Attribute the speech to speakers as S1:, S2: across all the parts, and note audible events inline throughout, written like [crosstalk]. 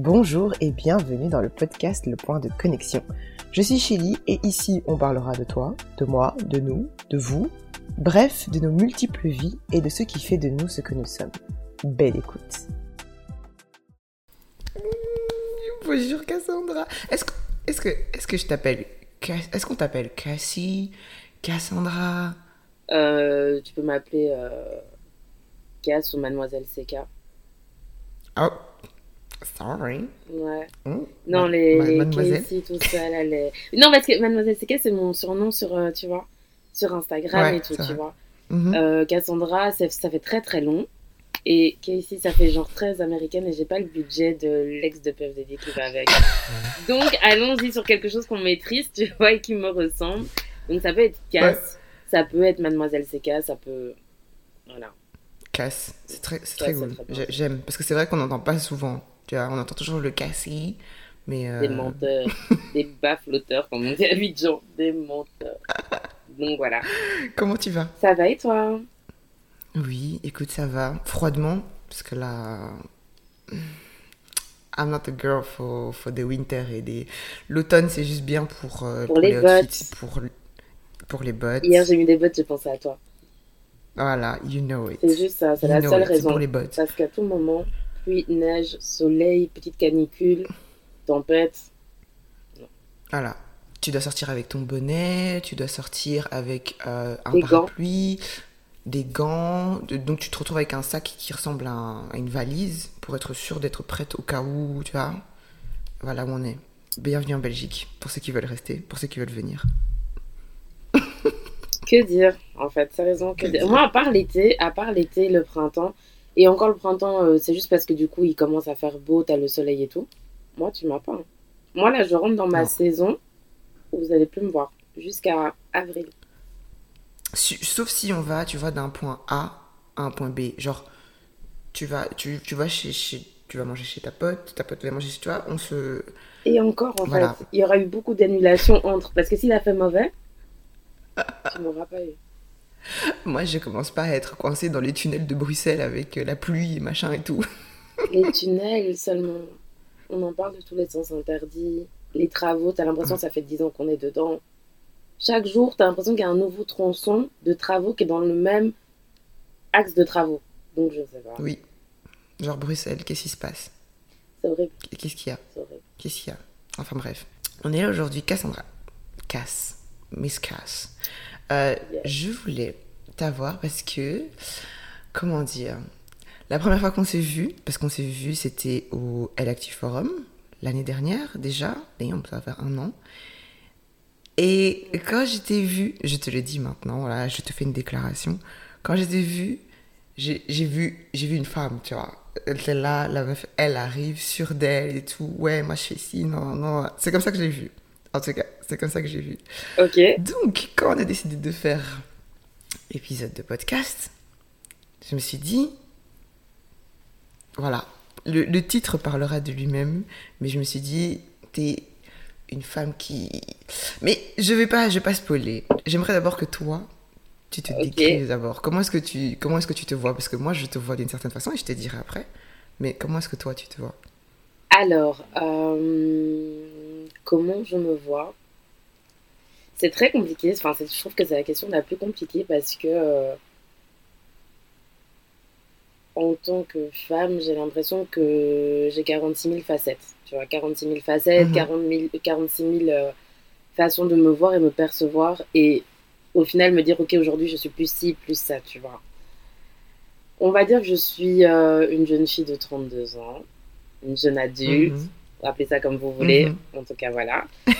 S1: Bonjour et bienvenue dans le podcast Le Point de Connexion. Je suis Chili et ici on parlera de toi, de moi, de nous, de vous, bref, de nos multiples vies et de ce qui fait de nous ce que nous sommes. Belle écoute. Bonjour Cassandra. Est-ce que, est-ce que, est-ce que je t'appelle, est-ce qu'on t'appelle Cassie, Cassandra?
S2: Euh, tu peux m'appeler euh, Cass ou Mademoiselle CK.
S1: Oh, sorry.
S2: Ouais.
S1: Hmm,
S2: Non, les, les
S1: mademoiselle.
S2: Casey, tout ça, là, les... Non, parce que Mademoiselle CK, c'est mon surnom sur, euh, tu vois, sur Instagram
S1: Ouais,
S2: et tout, tu
S1: vrai.
S2: vois.
S1: Mhm.
S2: Euh, Cassandra, ça, ça fait très très long. Et Casey, ça fait genre très américaine et j'ai pas le budget de l'ex de Puff Daddy qui va avec. [laughs] Donc, allons-y sur quelque chose qu'on maîtrise, tu vois, et qui me ressemble. Donc, ça peut être Cass, ça peut être Mademoiselle CK, ça peut. Voilà.
S1: Casse, c'est très, c'est très cool. J'aime parce que c'est vrai qu'on n'entend pas souvent. Tu vois, on entend toujours le cassis, mais euh,
S2: Des menteurs, [laughs] des bas-flotteurs, comme on dit à Abidjan, des menteurs. Donc voilà.
S1: comment tu vas?
S2: Ça va et toi?
S1: Oui, écoute, ça va froidement parce que là, I'm not a girl for, for the winter et des l'automne c'est juste bien pour euh,
S2: Pour les
S1: outfits, pour pour les bottes.
S2: Hier, j'ai mis des bottes, j'ai pensé à toi.
S1: Voilà, you know it.
S2: C'est juste ça, c'est la seule
S1: it,
S2: raison.
S1: pour les bottes.
S2: Parce qu'à tout moment, pluie, neige, soleil, petite canicule, tempête.
S1: Voilà. Tu dois sortir avec ton bonnet, tu dois sortir avec euh, un
S2: Des gants.
S1: parapluie, des gants. Donc tu te retrouves avec un sac qui ressemble à, un- à une valise pour être sûr d'être prête au cas où, tu vois. Voilà où on est. Bienvenue en Belgique, pour ceux qui veulent rester, pour ceux qui veulent venir.
S2: Que dire, en fait, sérieusement, que
S1: Que
S2: dire.
S1: dire
S2: Moi, à part l'été, à part l'été, le printemps, et encore le printemps, euh, c'est juste parce que du coup, il commence à faire beau, t'as le soleil et tout. Moi, tu m'as pas. hein. Moi, là, je rentre dans ma
S1: Non.
S2: saison où vous allez plus me voir, jusqu'à avril.
S1: Sauf si on va, tu vois, d'un point A à un point B. Genre, tu vas, tu, tu vas chez, chez- tu vas manger chez ta pote, ta pote va manger chez toi, on se...
S2: Et encore, en
S1: Voilà.
S2: fait, il y aura eu beaucoup d'annulations entre. Parce que s'il a fait mauvais, tu pas eu.
S1: Moi, je commence pas à être coincée dans les tunnels de Bruxelles avec euh, la pluie et machin et tout. [laughs]
S2: Les tunnels seulement. On en parle de tous les sens interdits. Les travaux, t'as l'impression que ça fait 10 ans qu'on est dedans. Chaque jour, t'as l'impression qu'il y a un nouveau tronçon de travaux qui est dans le même axe de travaux. Donc je sais pas.
S1: Oui. Genre Bruxelles, qu'est-ce qui se passe?
S2: C'est horrible,
S1: Qu'est-ce qu'il y a?
S2: C'est horrible.
S1: Qu'est-ce qu'il y a? Enfin bref. On est là aujourd'hui, Cassandra. Cass. Miss Cass. Euh,
S2: Yeah.
S1: Je voulais t'avoir parce que, comment dire, la première fois qu'on s'est vu, parce qu'on s'est vu, c'était au El Active Forum, l'année dernière déjà, d'ailleurs, ça va faire un an. Et quand je t'ai vu, je te le dis maintenant, voilà, je te fais une déclaration. Quand je t'ai vu, j'ai vu, j'ai vu une femme, tu vois. Elle là, la meuf, elle arrive sur d'elle et tout. Ouais, moi je fais ci, non, non. C'est comme ça que je l'ai vu. En tout cas, c'est comme ça que j'ai vu.
S2: Ok.
S1: Donc, quand on a décidé de faire épisode de podcast, je me suis dit, voilà, le, le titre parlera de lui-même, mais je me suis dit, t'es une femme qui... Mais je vais pas, je vais pas spoiler. J'aimerais d'abord que toi, tu te
S2: Ok.
S1: décrives d'abord. Comment est-ce que tu, comment est-ce que tu te vois? Parce que moi, je te vois d'une certaine façon et je te dirai après. Mais comment est-ce que toi, tu te vois?
S2: Alors, euh, comment je me vois C'est très compliqué. Enfin, je trouve que c'est la question la plus compliquée parce que, euh, en tant que femme, j'ai l'impression que j'ai 46 000 facettes. Tu vois, 46 000 facettes,
S1: Mhm.
S2: 40 000 46 000 euh, façons de me voir et me percevoir. Et au final, me dire, OK, aujourd'hui, je suis plus ci, plus ça, tu vois. On va dire que je suis euh, une jeune fille de 32 ans, une jeune adulte
S1: Mhm.
S2: Appelez ça comme vous voulez,
S1: Mhm.
S2: en tout cas voilà. Euh,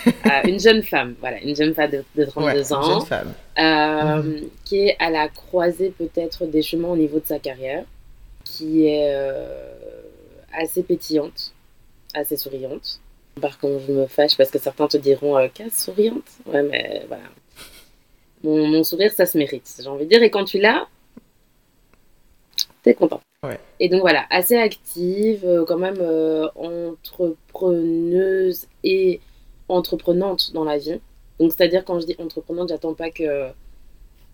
S2: une jeune femme, voilà, une jeune femme de, de 32
S1: Ouais,
S2: ans,
S1: jeune femme.
S2: euh, qui est à la croisée peut-être des chemins au niveau de sa carrière, qui est euh, assez pétillante, assez souriante. Par contre, je me fâche parce que certains te diront casse souriante. Ouais, mais voilà. Mon, mon sourire, ça se mérite, j'ai envie de dire. Et quand tu l'as, t'es content.
S1: Ouais.
S2: Et donc voilà, assez active, euh, quand même euh, entrepreneuse et entreprenante dans la vie. Donc c'est-à-dire quand je dis entreprenante, j'attends pas que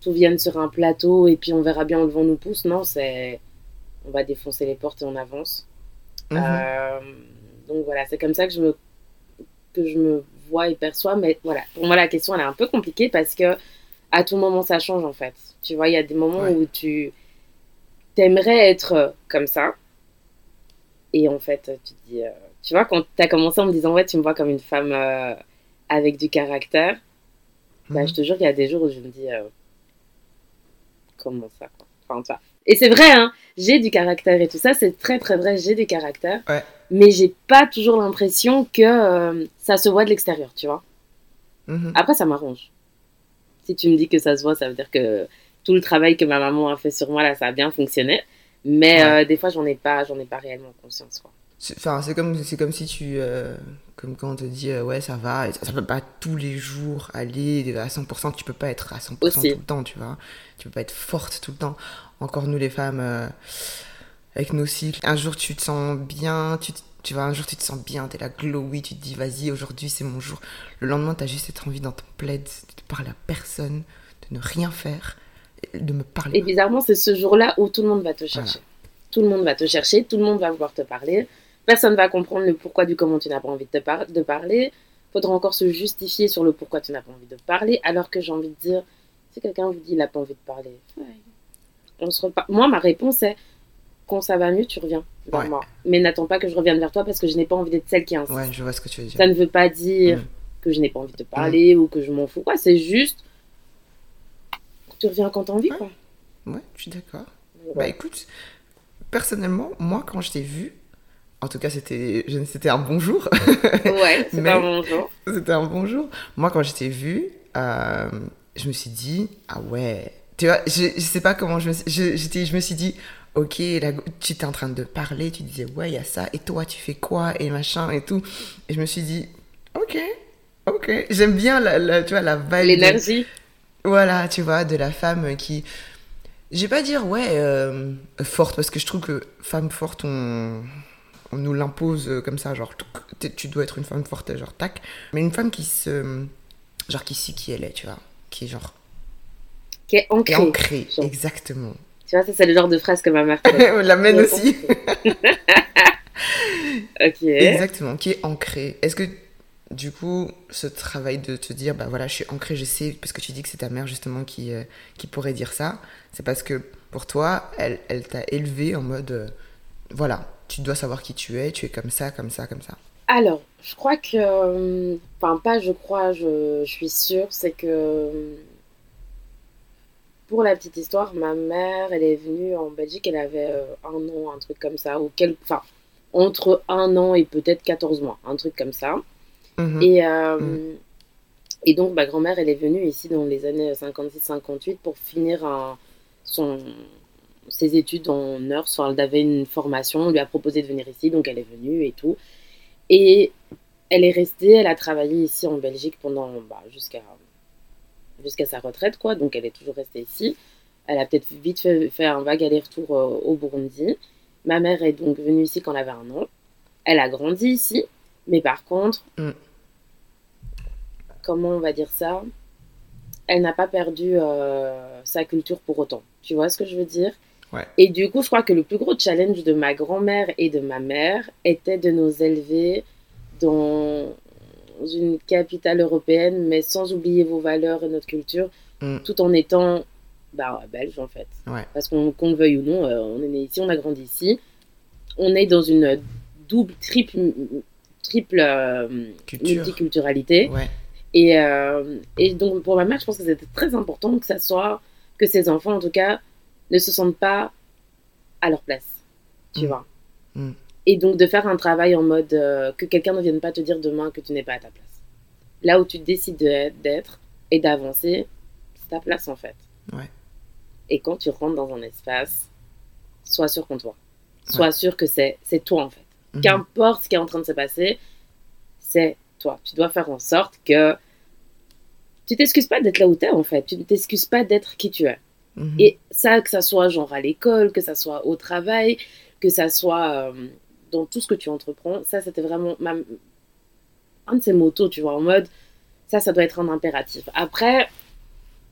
S2: tout vienne sur un plateau et puis on verra bien où le vent nous pousse. Non, c'est on va défoncer les portes et on avance.
S1: Mhm.
S2: Euh, donc voilà, c'est comme ça que je me que je me vois et perçois. Mais voilà, pour moi la question elle est un peu compliquée parce que à tout moment ça change en fait. Tu vois, il y a des moments où tu t'aimerais être comme ça. Et en fait, tu te dis, euh, tu vois, quand tu as commencé en me disant, ouais, tu me vois comme une femme euh, avec du caractère, bah, mhm. je te jure qu'il y a des jours où je me dis, euh, comment ça, quoi. Enfin, Et c'est vrai, hein, j'ai du caractère et tout ça, c'est très très vrai, j'ai du caractère. Mais j'ai pas toujours l'impression que ça se voit de l'extérieur, tu vois. Mhm. Après, ça m'arrange. Si tu me dis que ça se voit, ça veut dire que tout le travail que ma maman a fait sur moi, là, ça a bien fonctionné. Mais euh, des fois, j'en ai pas, j'en ai pas réellement conscience, quoi.
S1: Enfin, c'est comme, c'est comme si tu, euh, comme quand on te dit, euh, ouais, ça va, ça peut pas tous les jours aller à 100%, tu peux pas être à 100% tout le temps, tu vois. Tu peux pas être forte tout le temps. Encore nous, les femmes, avec nos cycles, un jour tu te sens bien, tu, tu vois, un jour tu te sens bien, t'es là glowy, tu te dis, vas-y, aujourd'hui c'est mon jour. Le lendemain, t'as juste cette envie dans ton plaid de parler à personne, de ne rien faire de me parler.
S2: Et bizarrement, c'est ce jour-là où tout le monde va te chercher. Tout le monde va te chercher, tout le monde va vouloir te parler. Personne va comprendre le pourquoi du comment tu n'as pas envie de, te de parler. Faudra encore se justifier sur le pourquoi tu n'as pas envie de parler, alors que j'ai envie de dire, si quelqu'un vous dit il n'a pas envie de parler, on se Moi, ma réponse est, quand ça va mieux, tu reviens vers moi. Mais n'attends pas que je revienne vers toi parce que je n'ai pas envie d'être celle qui insiste.
S1: Ouais, je vois ce que tu veux dire.
S2: Ça ne veut pas dire mm. que je n'ai pas envie de parler ou que je m'en fous. Quoi. C'est juste tu reviens quand t'as envie, quoi.
S1: Ouais, je suis d'accord. Bah écoute, personnellement, moi, quand je t'ai vu, en tout cas, c'était, c'était un bonjour. [laughs]
S2: Ouais, c'était un bonjour.
S1: C'était un bonjour. Moi, quand je t'ai vu, euh, je me suis dit, ah ouais. Tu vois, je, je sais pas comment je me, je, je me suis dit, ok, là, tu étais en train de parler, tu disais, ouais, il y a ça, et toi, tu fais quoi, et machin, et tout. Et je me suis dit, ok, ok. J'aime bien la, tu vois, la vibe.
S2: L'énergie.
S1: Voilà, tu vois, de la femme qui. Je vais pas dire, ouais, euh, forte, parce que je trouve que femme forte, on, on nous l'impose comme ça, genre, tu dois être une femme forte, genre, tac. Mais une femme qui se. Genre, qui sait qui elle est, tu vois. Qui est genre.
S2: Qui est ancrée.
S1: ancrée, exactement.
S2: Tu vois, ça, c'est le genre de phrase que ma mère.
S1: la [laughs] mène aussi. [laughs] [laughs]
S2: ok.
S1: Exactement, qui est ancrée. Est-ce que du coup, ce travail de te dire, bah voilà, je suis ancrée, je sais, parce que tu dis que c'est ta mère justement qui, euh, qui pourrait dire ça, c'est parce que pour toi, elle, t'a élevé en mode, euh, voilà, tu dois savoir qui tu es, tu es comme ça, comme ça, comme ça.
S2: Alors, je crois que, euh, enfin pas je crois, je, je suis sûre, c'est que pour la petite histoire, ma mère, elle est venue en Belgique, elle avait un an, un truc comme ça, ou quel, enfin, entre un an et peut-être 14 mois, un truc comme ça. Mhm. Et, euh, mhm. et donc, ma grand-mère, elle est venue ici dans les années 56-58 pour finir son, ses études en nurse. elle avait une formation, on lui a proposé de venir ici, donc elle est venue et tout. Et elle est restée, elle a travaillé ici en Belgique pendant bah, jusqu'à jusqu'à sa retraite, quoi. Donc elle est toujours restée ici. Elle a peut-être vite fait, un vague aller-retour euh, au Burundi. Ma mère est donc venue ici quand elle avait un an. Elle a grandi ici, mais par contre, mm comment on va dire ça Elle n'a pas perdu euh, sa culture pour autant. Tu vois ce que je veux dire? Et du coup, je crois que le plus gros challenge de ma grand-mère et de ma mère était de nous élever dans une capitale européenne, mais sans oublier vos valeurs et notre culture, mm. tout en étant bah, belge en fait. Parce qu'on le veuille ou non, euh, on est né ici, on a grandi ici. On est dans une double, triple, triple euh, multiculturalité. Ouais. Et, euh, et, donc, pour ma mère, je pense que c'était très important que ça soit, que ses enfants, en tout cas, ne se sentent pas à leur place. Tu mm. vois. Mm. Et donc, de faire un travail en mode euh, que quelqu'un ne vienne pas te dire demain que tu n'es pas à ta place. Là où tu décides d'être et d'avancer, c'est ta place, en fait.
S1: Ouais.
S2: Et quand tu rentres dans un espace, sois sûr qu'on toi. Sois sûr que c'est toi, en fait. Mm-hmm. Qu'importe ce qui est en train de se passer, c'est toi. Tu dois faire en sorte que tu t'excuses pas d'être là où tu es en fait. Tu ne t'excuses pas d'être qui tu es. Mhm. Et ça, que ça soit genre à l'école, que ça soit au travail, que ça soit euh, dans tout ce que tu entreprends, ça c'était vraiment ma... un de ces motos, tu vois, en mode ça, ça doit être un impératif. Après,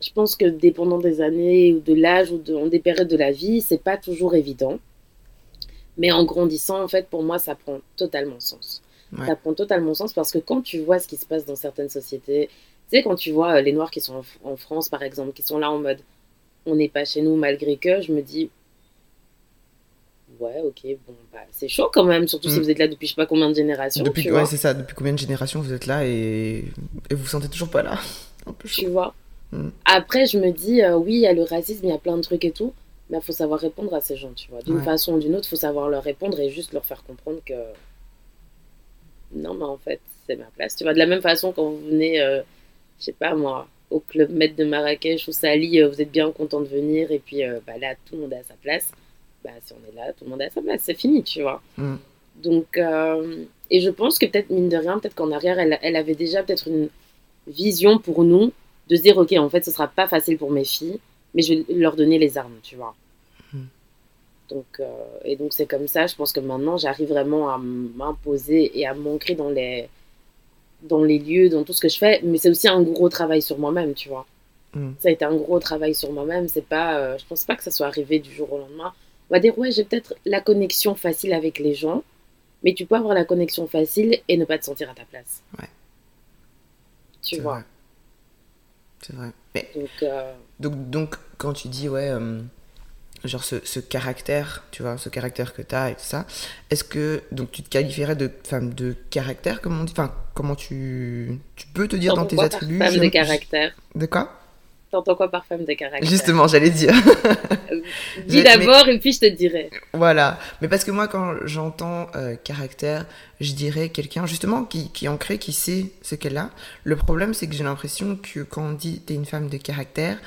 S2: je pense que dépendant des années ou de l'âge ou de, des périodes de la vie, c'est pas toujours évident. Mais en grandissant, en fait, pour moi, ça prend totalement sens. Ça prend totalement sens parce que quand tu vois ce qui se passe dans certaines sociétés, tu sais, quand tu vois euh, les Noirs qui sont en, France, par exemple, qui sont là en mode on n'est pas chez nous malgré que, je me dis ouais, ok, bon, bah, c'est chaud quand même, surtout si mm. vous êtes là depuis je sais pas combien de générations.
S1: Depuis, ouais, c'est ça, depuis combien de générations vous êtes là et, et vous vous sentez toujours pas là. [laughs]
S2: Un peu. Tu vois. Mm. Après, je me dis, euh, oui, il y a le racisme, il y a plein de trucs et tout, mais il faut savoir répondre à ces gens, tu vois. D'une façon ou d'une autre, il faut savoir leur répondre et juste leur faire comprendre que non, mais en fait, c'est ma place. Tu vois, de la même façon, quand vous venez, euh, je sais pas moi, au club maître de Marrakech ou Sali, euh, vous êtes bien content de venir et puis bah, là, tout le monde est à sa place. Bah, si on est là, tout le monde est à sa place, c'est fini, tu vois. Mm. Donc, et je pense que peut-être, mine de rien, peut-être qu'en arrière, elle, elle avait déjà peut-être une vision pour nous de se dire, ok, en fait, ce sera pas facile pour mes filles, mais je vais leur donner les armes, tu vois. Hmm. Donc, euh, et donc, c'est comme ça, je pense que maintenant, j'arrive vraiment à m'imposer et à m'ancrer dans les, dans les lieux, dans tout ce que je fais, mais c'est aussi un gros travail sur moi-même, tu vois. Hmm. Ça a été un gros travail sur moi-même, c'est pas, euh, je pense pas que ça soit arrivé du jour au lendemain. On va dire, ouais, j'ai peut-être la connexion facile avec les gens, mais tu peux avoir la connexion facile et ne pas te sentir à ta place. Ouais. Tu vois.
S1: C'est vrai. Euh, donc, donc, quand tu dis, ouais, euh, genre ce, ce, caractère, tu vois, ce caractère que tu as et tout ça, est-ce que donc tu te qualifierais de femme de caractère, comme on dit Enfin, comment tu, tu peux te dire dans tes attributs
S2: Femme de caractère.
S1: De quoi?
S2: T'entends quoi par femme de caractère?
S1: Justement, j'allais dire. [laughs]
S2: Dis d'abord et puis je te dirai.
S1: Voilà. Mais parce que moi, quand j'entends euh, caractère, je dirais quelqu'un justement qui, qui est ancré, qui sait ce qu'elle a. Le problème, c'est que j'ai l'impression que quand on dit t'es une femme de caractère,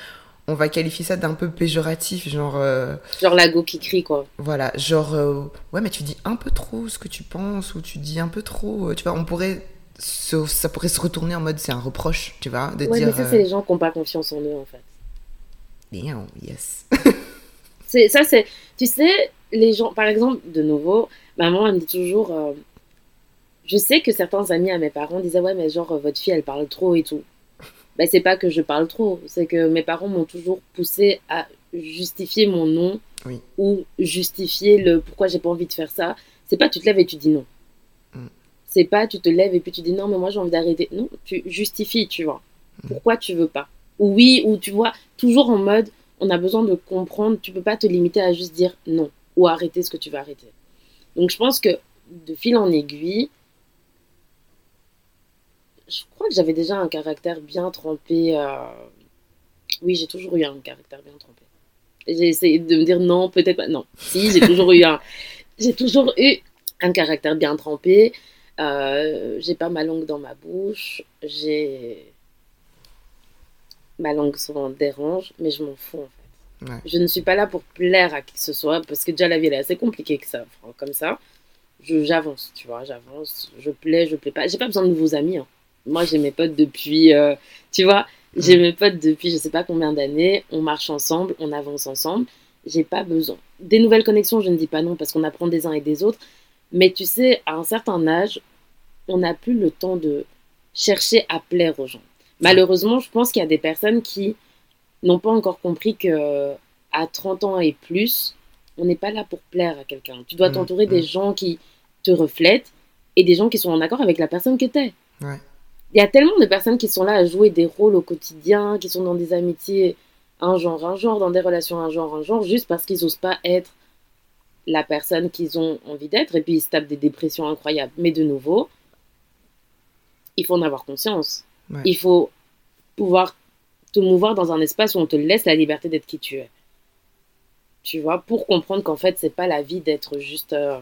S1: on va qualifier ça d'un peu péjoratif, genre. Euh,
S2: genre la go qui crie, quoi.
S1: Voilà, genre. Euh, ouais, mais tu dis un peu trop ce que tu penses, ou tu dis un peu trop. tu vois, on pourrait ça pourrait se retourner en mode c'est un reproche, tu vois,
S2: de ouais, mais ça, c'est les gens qui n'ont pas confiance en eux, en fait.
S1: Bien, yes. [laughs]
S2: c'est, ça, c'est. Tu sais, les gens, par exemple, de nouveau, maman, elle me dit toujours. Euh, je sais que certains amis à mes parents disaient Ouais, mais genre, votre fille, elle parle trop et tout. Ben, c'est pas que je parle trop, c'est que mes parents m'ont toujours poussé à justifier mon nom ou justifier le pourquoi j'ai pas envie de faire ça. C'est pas tu te lèves et tu dis non. C'est pas tu te lèves et puis tu dis non, mais moi j'ai envie d'arrêter. Non, tu justifies, tu vois. Mhm. Pourquoi tu veux pas? Ou oui, ou tu vois, toujours en mode on a besoin de comprendre. Tu peux pas te limiter à juste dire non ou arrêter ce que tu veux arrêter. Donc je pense que de fil en aiguille, je crois que j'avais déjà un caractère bien trempé. Euh, oui, j'ai toujours eu un caractère bien trempé. J'ai essayé de me dire non, peut-être pas. Non, si, j'ai toujours eu un. [laughs] J'ai toujours eu un caractère bien trempé. Euh, j'ai pas ma langue dans ma bouche, j'ai ma langue souvent dérange, mais je m'en fous en fait. Je ne suis pas là pour plaire à qui que ce soit parce que déjà la vie est assez compliquée que ça, comme ça. J'avance, tu vois, j'avance, je plais, je plais pas. J'ai pas besoin de nouveaux amis. Hein. Moi, j'ai mes potes depuis, euh, tu vois, j'ai mes potes depuis je sais pas combien d'années. On marche ensemble, on avance ensemble. J'ai pas besoin. Des nouvelles connexions, je ne dis pas non parce qu'on apprend des uns et des autres. Mais tu sais, à un certain âge, on n'a plus le temps de chercher à plaire aux gens. Malheureusement, je pense qu'il y a des personnes qui n'ont pas encore compris que à 30 ans et plus, on n'est pas là pour plaire à quelqu'un. Tu dois mmh, t'entourer des mmh. gens qui te reflètent et des gens qui sont en accord avec la personne que tu es. Il y a tellement de personnes qui sont là à jouer des rôles au quotidien, qui sont dans des amitiés un genre, un genre, dans des relations un genre, un genre, juste parce qu'ils n'osent pas être la personne qu'ils ont envie d'être et puis ils se tapent des dépressions incroyables. Mais de nouveau, il faut en avoir conscience. Il faut pouvoir te mouvoir dans un espace où on te laisse la liberté d'être qui tu es. Tu vois, pour comprendre qu'en fait, c'est pas la vie d'être juste. Euh,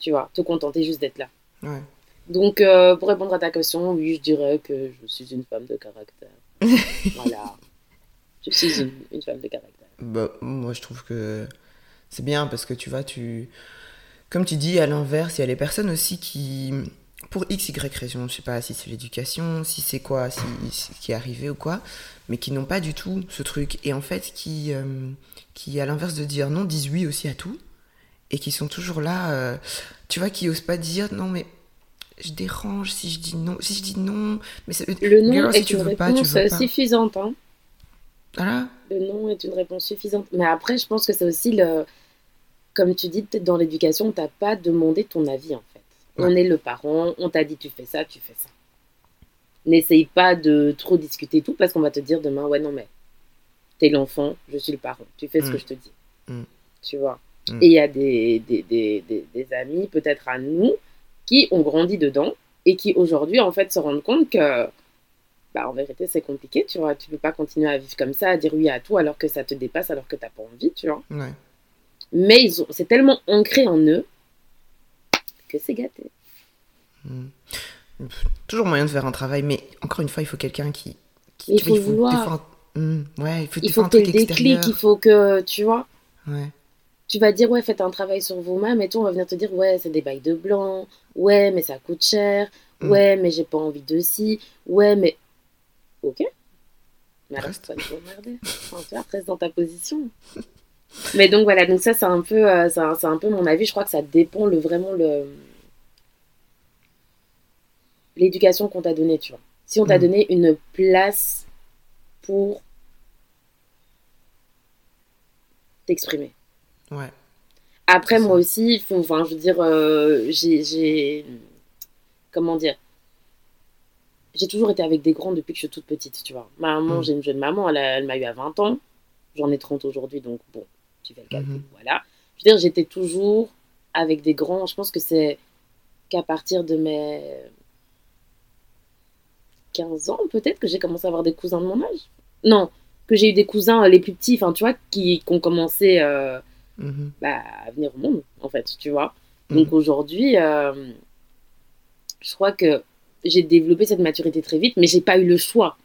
S2: tu vois, te contenter juste d'être là. Donc, euh, pour répondre à ta question, oui, je dirais que je suis une femme de caractère. [laughs] voilà. Je suis une, une femme de caractère.
S1: Bah, moi, je trouve que c'est bien parce que tu vois, tu. Comme tu dis, à l'inverse, il y a les personnes aussi qui. Pour x, y raison, je sais pas si c'est l'éducation, si c'est quoi, si, qui est arrivé ou quoi, mais qui n'ont pas du tout ce truc. Et en fait, qui, euh, qui à l'inverse de dire non, disent oui aussi à tout. Et qui sont toujours là, euh, tu vois, qui osent pas dire non, mais je dérange si je dis non. Si je dis non, mais
S2: le non est une réponse suffisante. Hein.
S1: Voilà.
S2: Le non est une réponse suffisante. Mais après, je pense que c'est aussi le comme tu dis, peut-être dans l'éducation, on t'a pas demandé ton avis en fait. On est le parent, on t'a dit tu fais ça, tu fais ça. N'essaye pas de trop discuter tout parce qu'on va te dire demain, ouais, non, mais t'es l'enfant, je suis le parent, tu fais ce que
S1: Mm.
S2: je te dis.
S1: Mm.
S2: Tu vois.
S1: Mm.
S2: Et il y a des, des, des, des amis, peut-être à nous, qui ont grandi dedans et qui aujourd'hui, en fait, se rendent compte que, bah, en vérité, c'est compliqué, tu vois. Tu peux pas continuer à vivre comme ça, à dire oui à tout alors que ça te dépasse, alors que t'as pas envie, tu vois.
S1: Ouais.
S2: Mais ils ont, c'est tellement ancré en eux que c'est gâté.
S1: Toujours moyen de faire un travail, mais encore une fois, il faut quelqu'un qui. qui
S2: Mais il
S1: vois,
S2: faut
S1: Hmm, ouais, il faut,
S2: Il faut
S1: fois un
S2: que le déclic, il faut que, tu vois,
S1: Ouais.
S2: Tu vas dire, ouais, faites un travail sur vous-même, et tout, on va venir te dire, ouais, c'est des bails de blanc, ouais, mais ça coûte cher,
S1: Mm.
S2: ouais, mais j'ai pas envie de ci, ouais, mais. Ok. Mais alors,
S1: Reste.
S2: pas de. Enfin, reste dans ta position. Mais donc voilà, donc ça, c'est un, peu, euh, c'est un, c'est un peu mon avis. Je crois que ça dépend le, vraiment le. L'éducation qu'on t'a donnée, tu vois. Si on t'a
S1: Mm.
S2: donné une place pour t'exprimer.
S1: Ouais.
S2: Après, moi aussi, faut, enfin, je veux dire, euh, j'ai, comment dire, j'ai toujours été avec des grands depuis que je suis toute petite, tu vois. Ma maman,
S1: Mm.
S2: j'ai une jeune maman, elle, m'a eu à 20 ans, j'en ai 30 aujourd'hui, donc bon, tu fais le calcul,
S1: Mhm.
S2: voilà. Je veux dire, j'étais toujours avec des grands, je pense que c'est qu'à partir de mes 15 ans, peut-être, que j'ai commencé à avoir des cousins de mon âge. Non, que j'ai eu des cousins, euh, les plus petits, enfin, tu vois, qui, qui ont commencé... euh,
S1: Mhm.
S2: bah, à venir au monde, en fait, tu vois.
S1: Mhm.
S2: Donc aujourd'hui, euh, je crois que j'ai développé cette maturité très vite, mais j'ai pas eu le choix,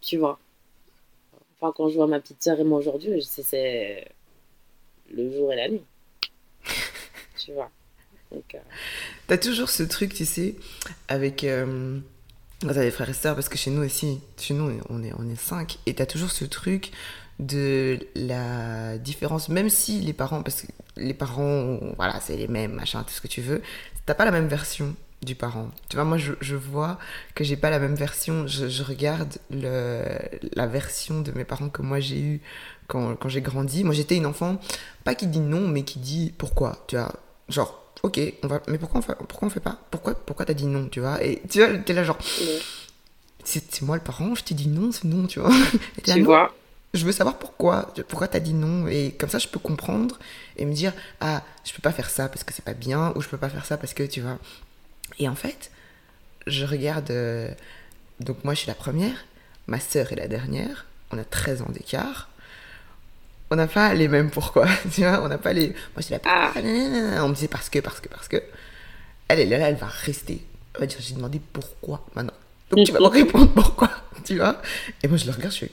S2: tu vois. Enfin, quand je vois ma petite sœur et moi aujourd'hui, c'est- le jour et la nuit. [laughs] tu vois. Donc, euh,
S1: T'as toujours ce truc, tu sais, avec. Euh, quand t'as des frères et sœurs, parce que chez nous aussi, chez nous, on est, on est cinq, et t'as toujours ce truc de la différence, même si les parents, parce que les parents, voilà, c'est les mêmes, machin, tout ce que tu veux, t'as pas la même version du parent. Tu vois, moi, je, je vois que j'ai pas la même version. Je, je regarde le, la version de mes parents que moi j'ai eue quand, quand j'ai grandi. Moi, j'étais une enfant, pas qui dit non, mais qui dit pourquoi. Tu vois, genre, ok, on va, mais pourquoi on fait, pourquoi on fait pas? Pourquoi, pourquoi t'as dit non, tu vois? Et tu vois, t'es là, genre, c'est moi le parent, je t'ai dit non, c'est non, tu vois. Et là,
S2: tu
S1: non,
S2: vois,
S1: je veux savoir pourquoi, pourquoi t'as dit non, et comme ça je peux comprendre et me dire ah je peux pas faire ça parce que c'est pas bien ou je peux pas faire ça parce que tu vois. Et en fait, je regarde euh, donc moi je suis la première, ma sœur est la dernière, on a 13 ans d'écart. On n'a pas les mêmes pourquoi, [laughs] tu vois, on n'a pas les. Moi j'étais là,
S2: Ah.
S1: pourquoi nanana on me disait parce que, parce que, parce que. Elle est là, elle va rester. Elle va dire j'ai demandé pourquoi maintenant. Donc tu vas me répondre pourquoi, [laughs] tu vois. Et moi je le regarde, je fais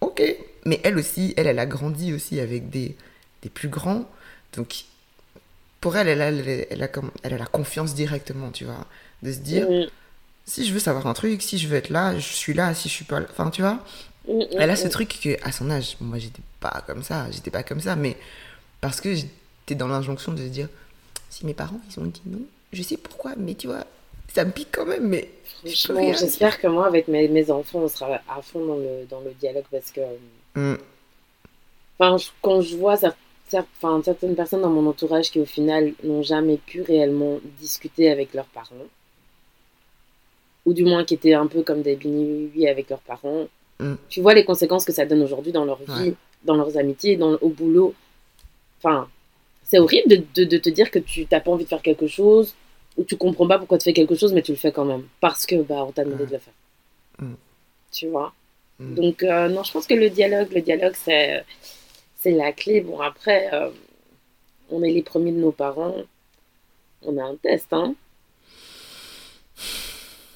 S1: Ok. Mais elle aussi, elle, elle a grandi aussi avec des, des plus grands. Donc, pour elle, elle a, elle, a, comme- elle a la confiance directement, tu vois. De se dire, si je veux savoir un truc, si je veux être là, je suis là. Si je suis pas là. Enfin, tu vois. Elle a ce truc que, à son âge, moi, j'étais pas comme ça. J'étais pas comme ça. Mais parce que j'étais dans l'injonction de se dire, si mes parents, ils ont dit non, je sais pourquoi. Mais tu vois, ça me pique quand même. Mais
S2: Franchement, j'espère que moi, avec mes, mes enfants, on sera à fond dans le, dans le dialogue parce que. Enfin, je- quand je vois enfin, certaines personnes dans mon entourage qui, au final, n'ont jamais pu réellement discuter avec leurs parents, ou du moins qui étaient un peu comme des bini avec leurs parents,
S1: Mm.
S2: tu vois les conséquences que ça donne aujourd'hui dans leur vie,
S1: Ouais.
S2: dans leurs amitiés, dans, au boulot. Enfin, c'est horrible de, de, de te dire que tu n'as pas envie de faire quelque chose, ou tu comprends pas pourquoi tu fais quelque chose, mais tu le fais quand même, parce que bah, on t'a demandé de le faire.
S1: Mm.
S2: Tu vois?
S1: Mm.
S2: donc, euh, non, je pense que le dialogue, le dialogue, c'est, c'est la clé. Bon, après, euh, on est les premiers de nos parents. On a un test, hein.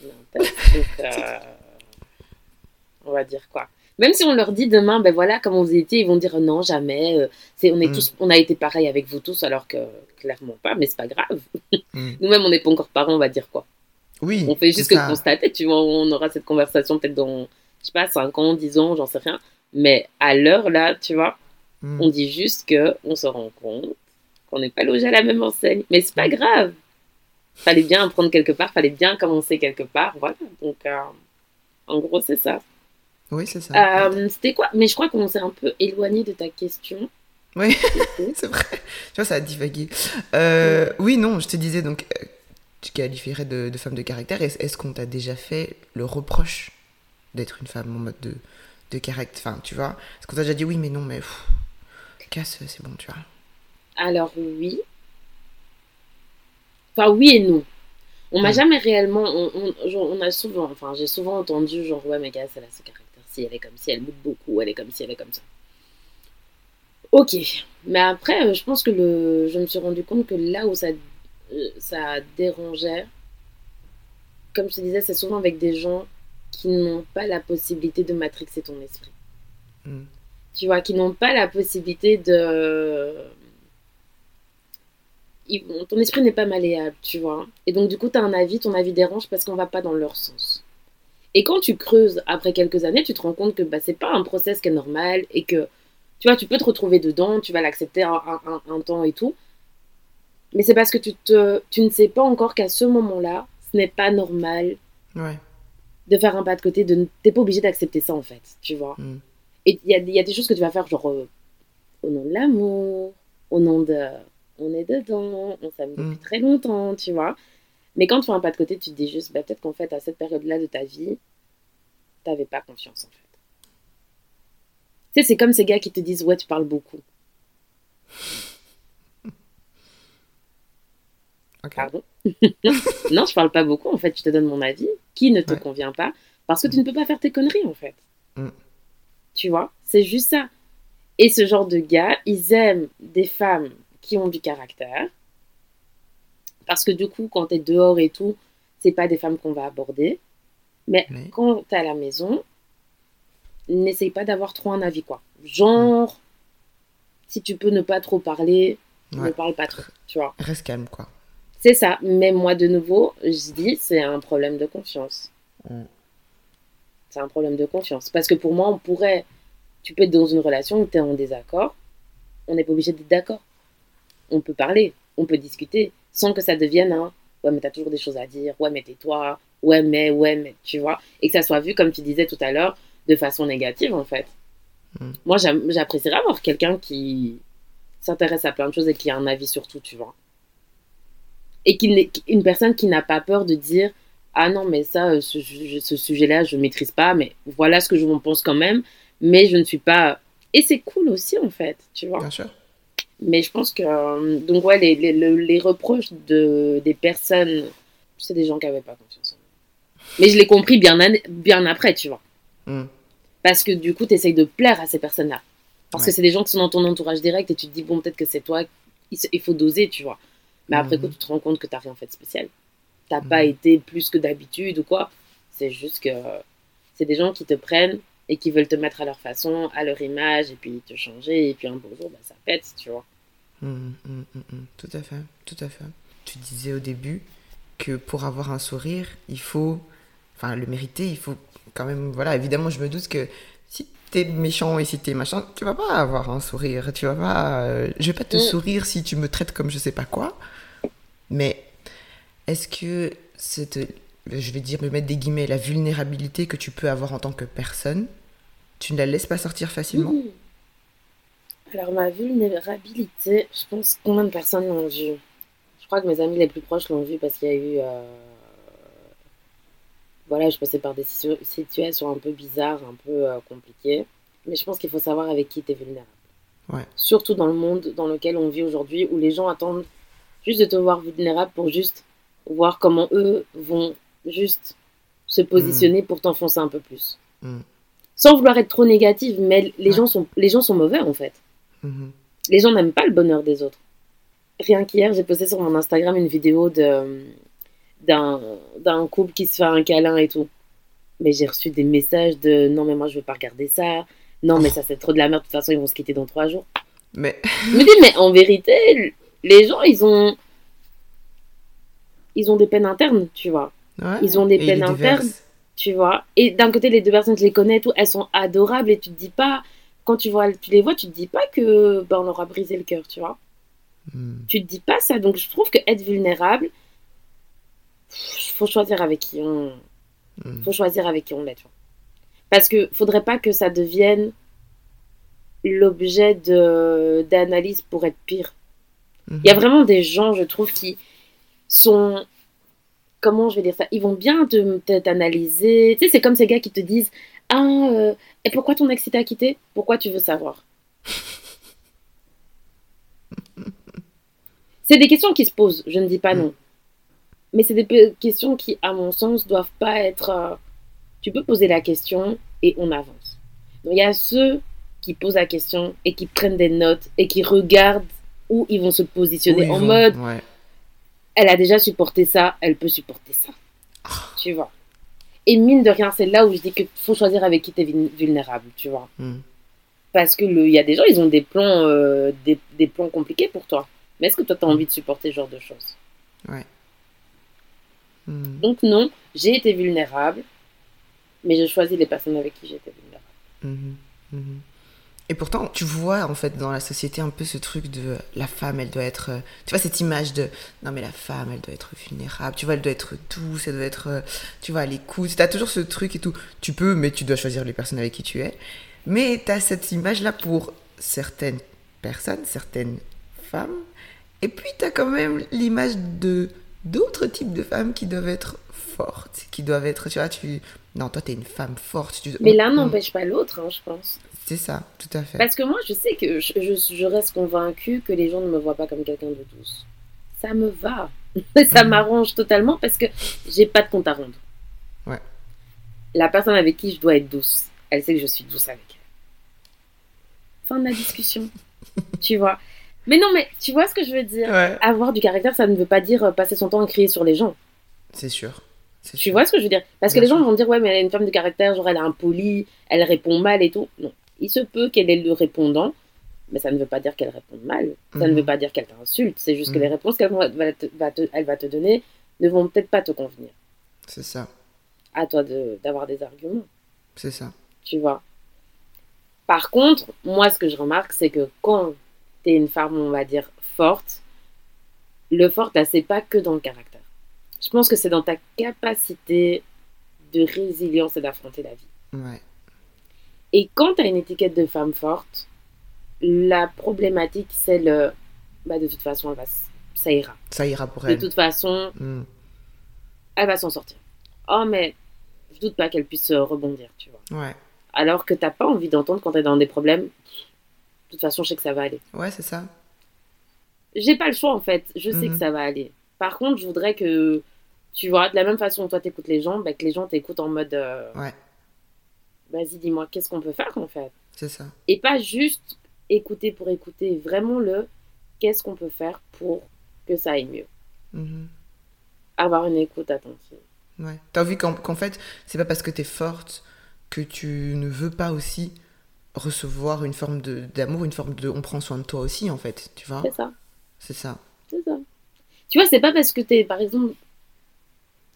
S2: On a un test, donc, [laughs] euh, on va dire quoi? Même si on leur dit demain, ben voilà, comment vous étiez, ils vont dire non, jamais. euh, c'est, on, est
S1: Mm.
S2: tous, on a été pareil avec vous tous, alors que clairement pas, mais c'est pas grave.
S1: Mm. [laughs]
S2: Nous-mêmes, on n'est pas encore parents, on va dire quoi.
S1: Oui.
S2: On fait juste que
S1: ça.
S2: constater, tu vois, on aura cette conversation peut-être dans, je sais pas, 5 ans, 10 ans, j'en sais rien. Mais à l'heure là, tu vois,
S1: Mm.
S2: on dit juste que on se rend compte qu'on n'est pas logé à la même enseigne. Mais c'est pas grave. Fallait bien apprendre quelque part, fallait bien commencer quelque part, voilà. Donc, euh, en gros, c'est ça.
S1: Oui, c'est ça.
S2: Euh, C'était quoi? Mais je crois qu'on s'est un peu éloigné de ta question.
S1: Oui, [laughs] [laughs] c'est vrai. Tu vois, ça a divagué. Euh, oui, non, je te disais donc, euh, tu qualifierais de, de femme de caractère. Est- Est-ce qu'on t'a déjà fait le reproche d'être une femme en mode de, de caractère? Enfin, tu vois, est-ce qu'on t'a déjà dit oui, mais non, mais pff, casse, c'est bon, tu vois.
S2: Alors oui. Enfin oui et non. On m'a
S1: Mm.
S2: jamais réellement, on, on- genre, on a souvent, enfin j'ai souvent entendu genre ouais mais gars elle a ce caractère, si elle est comme si elle boude beaucoup, elle est comme si elle est comme ça. Ok, mais après euh, je pense que le, je me suis rendu compte que là où ça, euh, ça dérangeait, comme je te disais, c'est souvent avec des gens qui n'ont pas la possibilité de matrixer ton esprit
S1: Mm.
S2: tu vois, qui n'ont pas la possibilité de... Ils- Ton esprit n'est pas malléable, tu vois. Et donc, du coup, tu as un avis, ton avis dérange parce qu'on va pas dans leur sens. Et quand tu creuses après quelques années, tu te rends compte que bah, c'est pas un process qui est normal et que, tu vois, tu peux te retrouver dedans, tu vas l'accepter un, un- un- un temps et tout. Mais c'est parce que tu, te, tu ne sais pas encore qu'à ce moment-là, ce n'est pas normal
S1: Ouais.
S2: de faire un pas de côté, de... t'es pas obligé d'accepter ça, en fait, tu vois.
S1: Mm.
S2: Et il y y a des choses que tu vas faire, genre euh, au nom de l'amour, au nom de on est dedans, on s'aime depuis
S1: Mm.
S2: très longtemps, tu vois. Mais quand tu fais un pas de côté, tu te dis juste, bah, peut-être qu'en fait, à cette période-là de ta vie, t'avais pas confiance, en fait. Tu sais, c'est comme ces gars qui te disent, ouais, tu parles beaucoup.
S1: Ok.
S2: Pardon? [laughs] Non, je parle pas beaucoup, en fait, je te donne mon avis, qui ne te
S1: Ouais.
S2: convient pas, parce que tu ne peux pas faire tes conneries, en fait.
S1: Mm.
S2: Tu vois? C'est juste ça. Et ce genre de gars, ils aiment des femmes qui ont du caractère, parce que du coup, quand t'es dehors et tout, c'est pas des femmes qu'on va aborder. Mais
S1: Mais-
S2: quand t'es à la maison, n'essaye pas d'avoir trop un avis, quoi. Genre, si tu peux ne pas trop parler, ne parle pas trop, tu vois.
S1: Reste calme, quoi.
S2: C'est ça. Mais moi, de nouveau, je dis, c'est un problème de confiance.
S1: Mm.
S2: C'est un problème de confiance. Parce que pour moi, on pourrait. Tu peux être dans une relation où tu es en désaccord. On n'est pas obligé d'être d'accord. On peut parler, on peut discuter, sans que ça devienne un Ouais, mais t'as toujours des choses à dire. Ouais, mais tais-toi. Ouais, mais, ouais, mais, tu vois. Et que ça soit vu, comme tu disais tout à l'heure, de façon négative, en fait.
S1: Mm.
S2: Moi, j'apprécierais avoir quelqu'un qui s'intéresse à plein de choses et qui a un avis sur tout, tu vois et qui une personne qui n'a pas peur de dire ah non mais ça euh, ce, je- ce sujet-là je maîtrise pas mais voilà ce que je m'en pense quand même mais je ne suis pas et c'est cool aussi en fait tu vois
S1: Bien sûr.
S2: Mais je pense que euh, donc ouais les, les, le- les reproches de des personnes c'est des gens qui avaient pas confiance en moi mais je l'ai compris bien bien après tu vois
S1: Mm.
S2: parce que du coup tu essayes de plaire à ces personnes là parce
S1: Ouais.
S2: que c'est des gens qui sont dans ton entourage direct et tu te dis bon peut-être que c'est toi il, faut doser tu vois mais après
S1: Mhm.
S2: coup tu te rends compte que t'as rien fait de spécial t'as
S1: Mhm.
S2: pas été plus que d'habitude ou quoi c'est juste que c'est des gens qui te prennent et qui veulent te mettre à leur façon à leur image et puis te changer et puis un beau jour bah, ça pète tu vois
S1: Mm, mm, mm. Tout à fait, tout à fait. Tu disais au début que pour avoir un sourire, il faut, enfin le mériter, il faut quand même, voilà, évidemment, je me doute que si t'es méchant et si t'es machin, tu vas pas avoir un sourire, tu vas pas, euh, je vais pas te sourire si tu me traites comme je sais pas quoi. Mais est-ce que cette, je vais dire, me mettre des guillemets, la vulnérabilité que tu peux avoir en tant que personne, tu ne la laisses pas sortir facilement?
S2: Alors ma vulnérabilité je pense combien de personnes l'ont vu? Je crois que mes amis les plus proches l'ont vu parce qu'il y a eu euh, voilà je passais par des situ- situations un peu bizarres un peu euh, compliquées mais je pense qu'il faut savoir avec qui tu es vulnérable
S1: Ouais.
S2: surtout dans le monde dans lequel on vit aujourd'hui où les gens attendent juste de te voir vulnérable pour juste voir comment eux vont juste se positionner pour t'enfoncer un peu plus
S1: Mm.
S2: sans vouloir être trop négative mais les
S1: Ouais.
S2: gens sont les gens sont mauvais en fait
S1: Mhm.
S2: les gens n'aiment pas le bonheur des autres. Rien qu'hier, j'ai posté sur mon Instagram une vidéo de d'un d'un couple qui se fait un câlin et tout. Mais j'ai reçu des messages de non mais moi je veux pas regarder ça. Non mais ça c'est trop de la merde. De toute façon ils vont se quitter dans trois jours.
S1: Mais [laughs]
S2: Je me dis mais en vérité les gens ils ont ils ont des peines internes tu vois.
S1: ouais.
S2: Ils ont des peines internes tu vois. Et d'un côté, les deux personnes, je les connais, et tout, elles sont adorables et tu te dis pas, quand tu, vois, tu les vois, tu te dis pas que ben, on leur a brisé le cœur, tu vois.
S1: Mm.
S2: Tu te dis pas ça. Donc je trouve que être vulnérable, faut choisir avec qui on,
S1: Mm.
S2: faut choisir avec qui on l'est, tu vois. Parce que faudrait pas que ça devienne l'objet de d'analyse pour être pire.
S1: Mhm.
S2: Il y a vraiment des gens, je trouve, qui sont. Comment je vais dire ça Ils vont bien te- te- t'analyser. Tu sais, c'est comme ces gars qui te disent Ah, euh, et pourquoi ton ex t'a quitté? Pourquoi tu veux savoir? [laughs] C'est des questions qui se posent, je ne dis pas non. Mais c'est des questions qui, à mon sens, doivent pas être. euh, Tu peux poser la question et on avance. Donc, il y a ceux qui posent la question et qui prennent des notes et qui regardent où ils vont se positionner en
S1: vont,
S2: mode
S1: ouais.
S2: elle a déjà supporté ça, elle peut supporter ça.
S1: Ah.
S2: Tu vois. Et mine de rien, c'est là où je dis qu'il faut choisir avec qui tu es vulnérable, tu vois.
S1: Mm.
S2: Parce que le- il y a des gens, ils ont des plans, euh, des, des plans compliqués pour toi. Mais est-ce que toi, tu as envie de supporter ce genre de choses?
S1: Mm.
S2: Donc non, j'ai été vulnérable, mais je choisis les personnes avec qui j'étais vulnérable.
S1: Mhm. Et pourtant, tu vois en fait dans la société un peu ce truc de la femme, elle doit être. euh, Tu vois cette image de non mais la femme, elle doit être vulnérable. Tu vois, elle doit être douce, elle doit être. euh, Tu vois, à l'écoute. T'as toujours ce truc et tout. Tu peux, mais tu dois choisir les personnes avec qui tu es. Mais t'as cette image là pour certaines personnes, certaines femmes. Et puis t'as quand même l'image de d'autres types de femmes qui doivent être fortes, qui doivent être. Tu vois, tu. Non, toi t'es une femme forte. Tu...
S2: Mais l'un
S1: Mm,
S2: n'empêche pas l'autre, hein, je pense.
S1: C'est ça, tout à fait.
S2: Parce que moi, je sais que je, je- je reste convaincue que les gens ne me voient pas comme quelqu'un de douce. Ça me va. [laughs] ça
S1: Mhm.
S2: m'arrange totalement parce que j'ai pas de compte à rendre.
S1: Ouais.
S2: La personne avec qui je dois être douce, elle sait que je suis douce avec elle. Fin de la discussion. [laughs] tu vois. Mais non, mais tu vois ce que je veux dire
S1: Ouais.
S2: Avoir du caractère, ça ne veut pas dire euh, passer son temps à crier sur les gens.
S1: C'est sûr.
S2: Tu
S1: sûr.
S2: vois ce que je veux dire? Parce que les gens vont dire, ouais, mais elle a une femme de caractère, genre elle est impolie, elle répond mal et tout. Non. Il se peut qu'elle ait le répondant, mais ça ne veut pas dire qu'elle réponde mal. Ça ne
S1: Mhm.
S2: veut pas dire qu'elle t'insulte. C'est juste que
S1: Mhm.
S2: les réponses qu'elle va va te, va te- elle va te donner ne vont peut-être pas te convenir.
S1: C'est ça.
S2: À toi de- d'avoir des arguments,
S1: C'est ça.
S2: tu vois. Par contre, moi, ce que je remarque, c'est que quand tu es une femme, on va dire, forte, le fort, là, c'est pas que dans le caractère. Je pense que c'est dans ta capacité de résilience et d'affronter la vie.
S1: Ouais.
S2: Et quand tu as une étiquette de femme forte, la problématique, c'est le. Bah, de toute façon, elle va, s- ça ira.
S1: Ça ira pour
S2: De
S1: elle.
S2: toute façon,
S1: Mm.
S2: elle va s'en sortir. Oh, mais je doute pas qu'elle puisse euh, rebondir, tu vois.
S1: Ouais.
S2: Alors que t'as pas envie d'entendre quand t'es dans des problèmes. De toute façon, je sais que ça va aller.
S1: Ouais, c'est ça.
S2: J'ai pas le choix, en fait. Je sais
S1: Mhm.
S2: que ça va aller. Par contre, je voudrais que, tu vois, de la même façon, toi, t'écoutes les gens, bah, que les gens t'écoutent en mode. euh,
S1: Ouais.
S2: Vas-y, dis-moi, qu'est-ce qu'on peut faire, en fait?
S1: C'est ça.
S2: Et pas juste écouter pour écouter, vraiment le qu'est-ce qu'on peut faire pour que ça aille mieux.
S1: Mhm.
S2: Avoir une écoute attentive.
S1: Ouais. T'as vu qu'en fait, c'est pas parce que t'es forte que tu ne veux pas aussi recevoir une forme de- d'amour, une forme de. On prend soin de toi aussi, en fait. Tu vois?
S2: C'est ça,
S1: C'est ça.
S2: c'est ça. Tu vois, c'est pas parce que t'es, par exemple,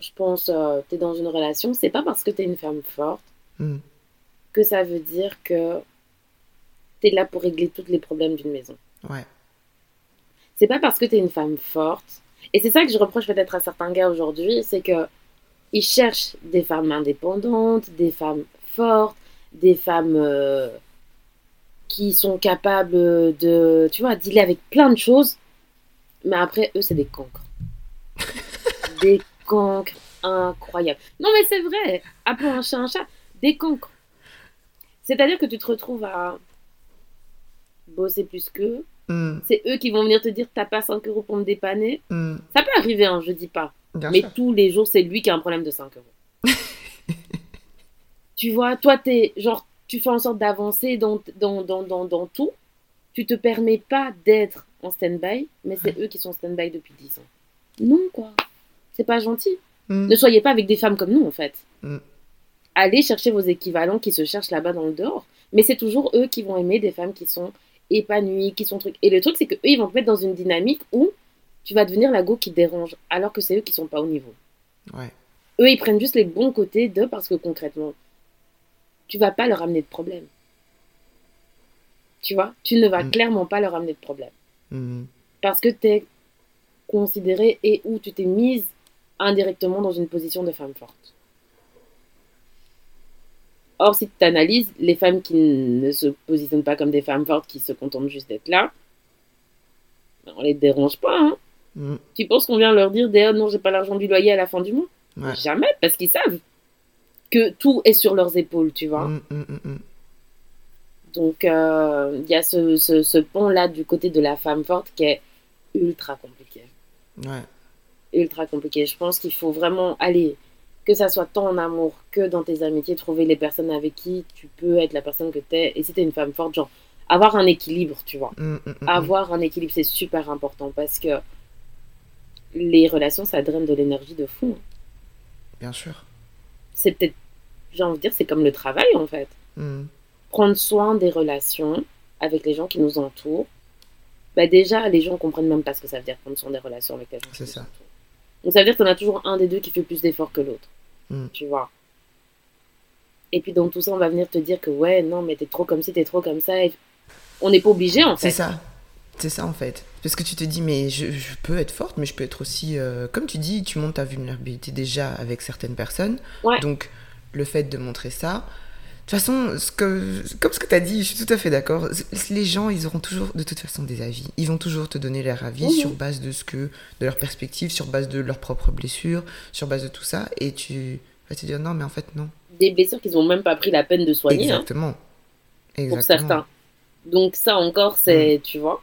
S2: je pense, euh, t'es dans une relation, c'est pas parce que t'es une femme forte
S1: Mm.
S2: Que ça veut dire que t'es là pour régler tous les problèmes d'une maison.
S1: Ouais.
S2: C'est pas parce que t'es une femme forte. Et c'est ça que je reproche peut-être à certains gars aujourd'hui, c'est que ils cherchent des femmes indépendantes, des femmes fortes, des femmes euh, qui sont capables de, tu vois, dealer avec plein de choses. Mais après, eux, c'est des cancres. [laughs] des cancres incroyables. Non, mais c'est vrai. Appelons un chat un chat. Des cancres. C'est-à-dire que tu te retrouves à bosser plus qu'eux.
S1: Mm.
S2: C'est eux qui vont venir te dire t'as pas 5 euros pour me dépanner.
S1: Mm.
S2: Ça peut arriver, hein, je dis pas.
S1: Bien
S2: Mais
S1: sûr.
S2: tous les jours, c'est lui qui a un problème de 5 euros. [laughs] tu vois, toi, t'es, genre, tu fais en sorte d'avancer dans, dans, dans, dans, dans tout. Tu te permets pas d'être en stand-by, mais c'est eux qui sont en stand-by depuis 10 ans. Non, quoi. C'est pas gentil.
S1: Mm.
S2: Ne soyez pas avec des femmes comme nous, en fait. Allez chercher vos équivalents qui se cherchent là-bas dans le dehors. Mais c'est toujours eux qui vont aimer des femmes qui sont épanouies, qui sont trucs. Et le truc, c'est que eux, ils vont te mettre dans une dynamique où tu vas devenir la go qui dérange, alors que c'est eux qui sont pas au niveau.
S1: Ouais.
S2: Eux, ils prennent juste les bons côtés d'eux parce que concrètement, tu vas pas leur amener de problème. Tu vois, tu ne vas
S1: Mm.
S2: clairement pas leur amener de problème
S1: Mm.
S2: parce que tu es considéré et où tu t'es mise indirectement dans une position de femme forte. Or, si tu analyses, les femmes qui ne se positionnent pas comme des femmes fortes, qui se contentent juste d'être là, ben, on les dérange pas. Hein.
S1: Mm.
S2: Tu penses qu'on vient leur dire, oh, non, j'ai pas l'argent du loyer à la fin du mois?
S1: Ouais.
S2: Jamais, parce qu'ils savent que tout est sur leurs épaules, tu vois.
S1: Mm, mm.
S2: Donc, euh, il y a ce, ce, ce pont-là du côté de la femme forte qui est ultra compliqué.
S1: Ouais.
S2: Ultra compliqué. Je pense qu'il faut vraiment aller, que ça soit tant en amour que dans tes amitiés, trouver les personnes avec qui tu peux être la personne que tu es. Et si tu es une femme forte, genre, avoir un équilibre, tu vois.
S1: Mm, mm, mm.
S2: Avoir un équilibre, c'est super important parce que les relations, ça draine de l'énergie de fou.
S1: Bien sûr.
S2: C'est peut-être, j'ai envie de dire, c'est comme le travail en fait. Prendre soin des relations avec les gens qui nous entourent, bah déjà, les gens comprennent même pas ce que ça veut dire prendre soin des relations avec les gens
S1: C'est ça.
S2: Donc ça veut dire qu'on a toujours un des deux qui fait plus d'efforts que l'autre.
S1: Mm.
S2: Tu vois. Et puis dans tout ça, on va venir te dire que ouais, non, mais t'es trop comme ci, t'es trop comme ça. Et on n'est pas obligé en
S1: C'est
S2: fait.
S1: ça. C'est ça en fait. Parce que tu te dis, mais je, je peux être forte, mais je peux être aussi. euh, comme tu dis, tu montes ta vulnérabilité déjà avec certaines personnes.
S2: Ouais.
S1: Donc, le fait de montrer ça. De toute façon, ce que, comme ce que tu as dit, je suis tout à fait d'accord. Les gens, ils auront toujours, de toute façon, des avis. Ils vont toujours te donner leur avis
S2: Mhm.
S1: sur base de ce que, de leur perspective, sur base de leurs propres blessures, sur base de tout ça. Et tu vas te dire, non, mais en fait, non.
S2: Des blessures qu'ils ont même pas pris la peine de soigner. hein,
S1: Exactement.
S2: pour
S1: Exactement.
S2: certains. Donc ça encore, c'est, tu vois,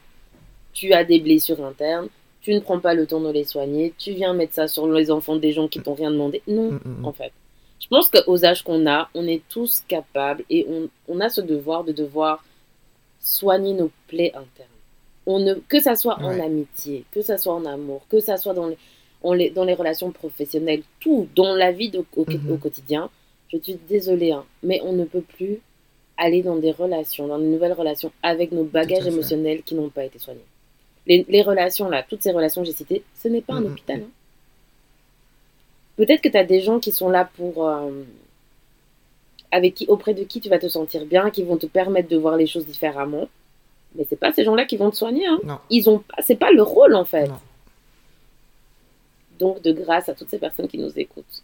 S2: tu as des blessures internes, tu ne prends pas le temps de les soigner, tu viens mettre ça sur les enfants des gens qui t'ont rien demandé. Non,
S1: Mm, mm, mm.
S2: en fait. Je pense qu'aux âges qu'on a, on est tous capables et on, on a ce devoir de devoir soigner nos plaies internes. On ne, que ça soit en amitié, que ça soit en amour, que ça soit dans les, on les- dans les relations professionnelles, tout, dans la vie de- au,
S1: Mhm.
S2: au quotidien. Je suis désolée, hein, mais on ne peut plus aller dans des relations, dans de nouvelles relations avec nos bagages émotionnels qui n'ont pas été soignés. Les, les relations, là, toutes ces relations que j'ai citées, ce n'est pas un
S1: Mhm.
S2: hôpital. hein. Peut-être que tu as des gens qui sont là pour. euh, avec qui, auprès de qui tu vas te sentir bien, qui vont te permettre de voir les choses différemment. Mais c'est pas ces gens-là qui vont te soigner. Hein.
S1: Non.
S2: Ils ont, pas- c'est pas le rôle en fait.
S1: Non.
S2: Donc, de grâce à toutes ces personnes qui nous écoutent,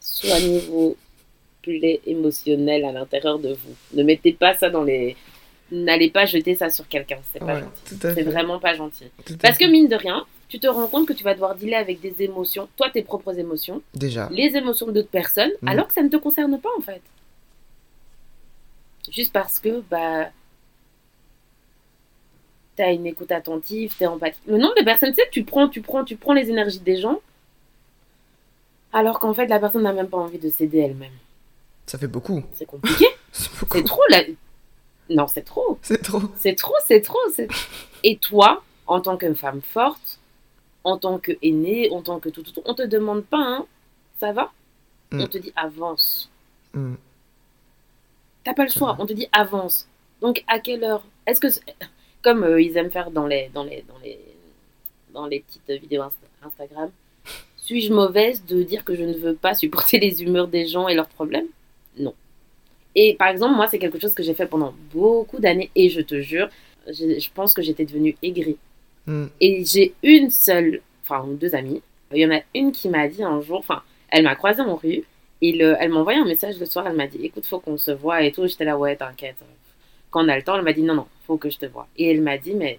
S2: soignez vos plaies émotionnelles à l'intérieur de vous. Ne mettez pas ça dans les. N'allez pas jeter ça sur quelqu'un. C'est pas
S1: Ouais,
S2: gentil. C'est vraiment pas gentil.
S1: Tout
S2: Parce que mine de rien, tu te rends compte que tu vas devoir dealer avec des émotions, toi tes propres émotions,
S1: Déjà.
S2: les émotions d'autres personnes,
S1: Mhm.
S2: alors que ça ne te concerne pas en fait. Juste parce que bah t'as une écoute attentive, t'es empathique. Le nombre de personnes, tu sais, tu prends, tu prends, tu prends les énergies des gens, alors qu'en fait la personne n'a même pas envie de céder elle-même.
S1: Ça fait beaucoup.
S2: C'est compliqué, [laughs]
S1: C'est
S2: trop là. Non, c'est trop.
S1: C'est trop.
S2: C'est trop, c'est trop. [laughs] Et toi, en tant que femme forte, en tant que aînée, en tant que tout, tout, tout, on te demande pas, hein, ça va?
S1: Mm.
S2: On te dit avance.
S1: Mm.
S2: T'as pas le choix, on te dit avance. Donc à quelle heure? Est-ce que, comme euh, ils aiment faire dans les, dans les, dans les, dans les petites vidéos Insta- Instagram, suis-je mauvaise de dire que je ne veux pas supporter les humeurs des gens et leurs problèmes? Non. Et par exemple, moi, c'est quelque chose que j'ai fait pendant beaucoup d'années et je te jure, je, je pense que j'étais devenue aigrie.
S1: Mm.
S2: Et j'ai une seule, enfin deux amies. Il y en a une qui m'a dit un jour, enfin, elle m'a croisée en rue. Et le, elle m'a envoyé un message le soir. Elle m'a dit, écoute, faut qu'on se voit et tout. J'étais là, ouais, t'inquiète. Quand on a le temps, elle m'a dit, non, non, faut que je te vois. Et elle m'a dit, mais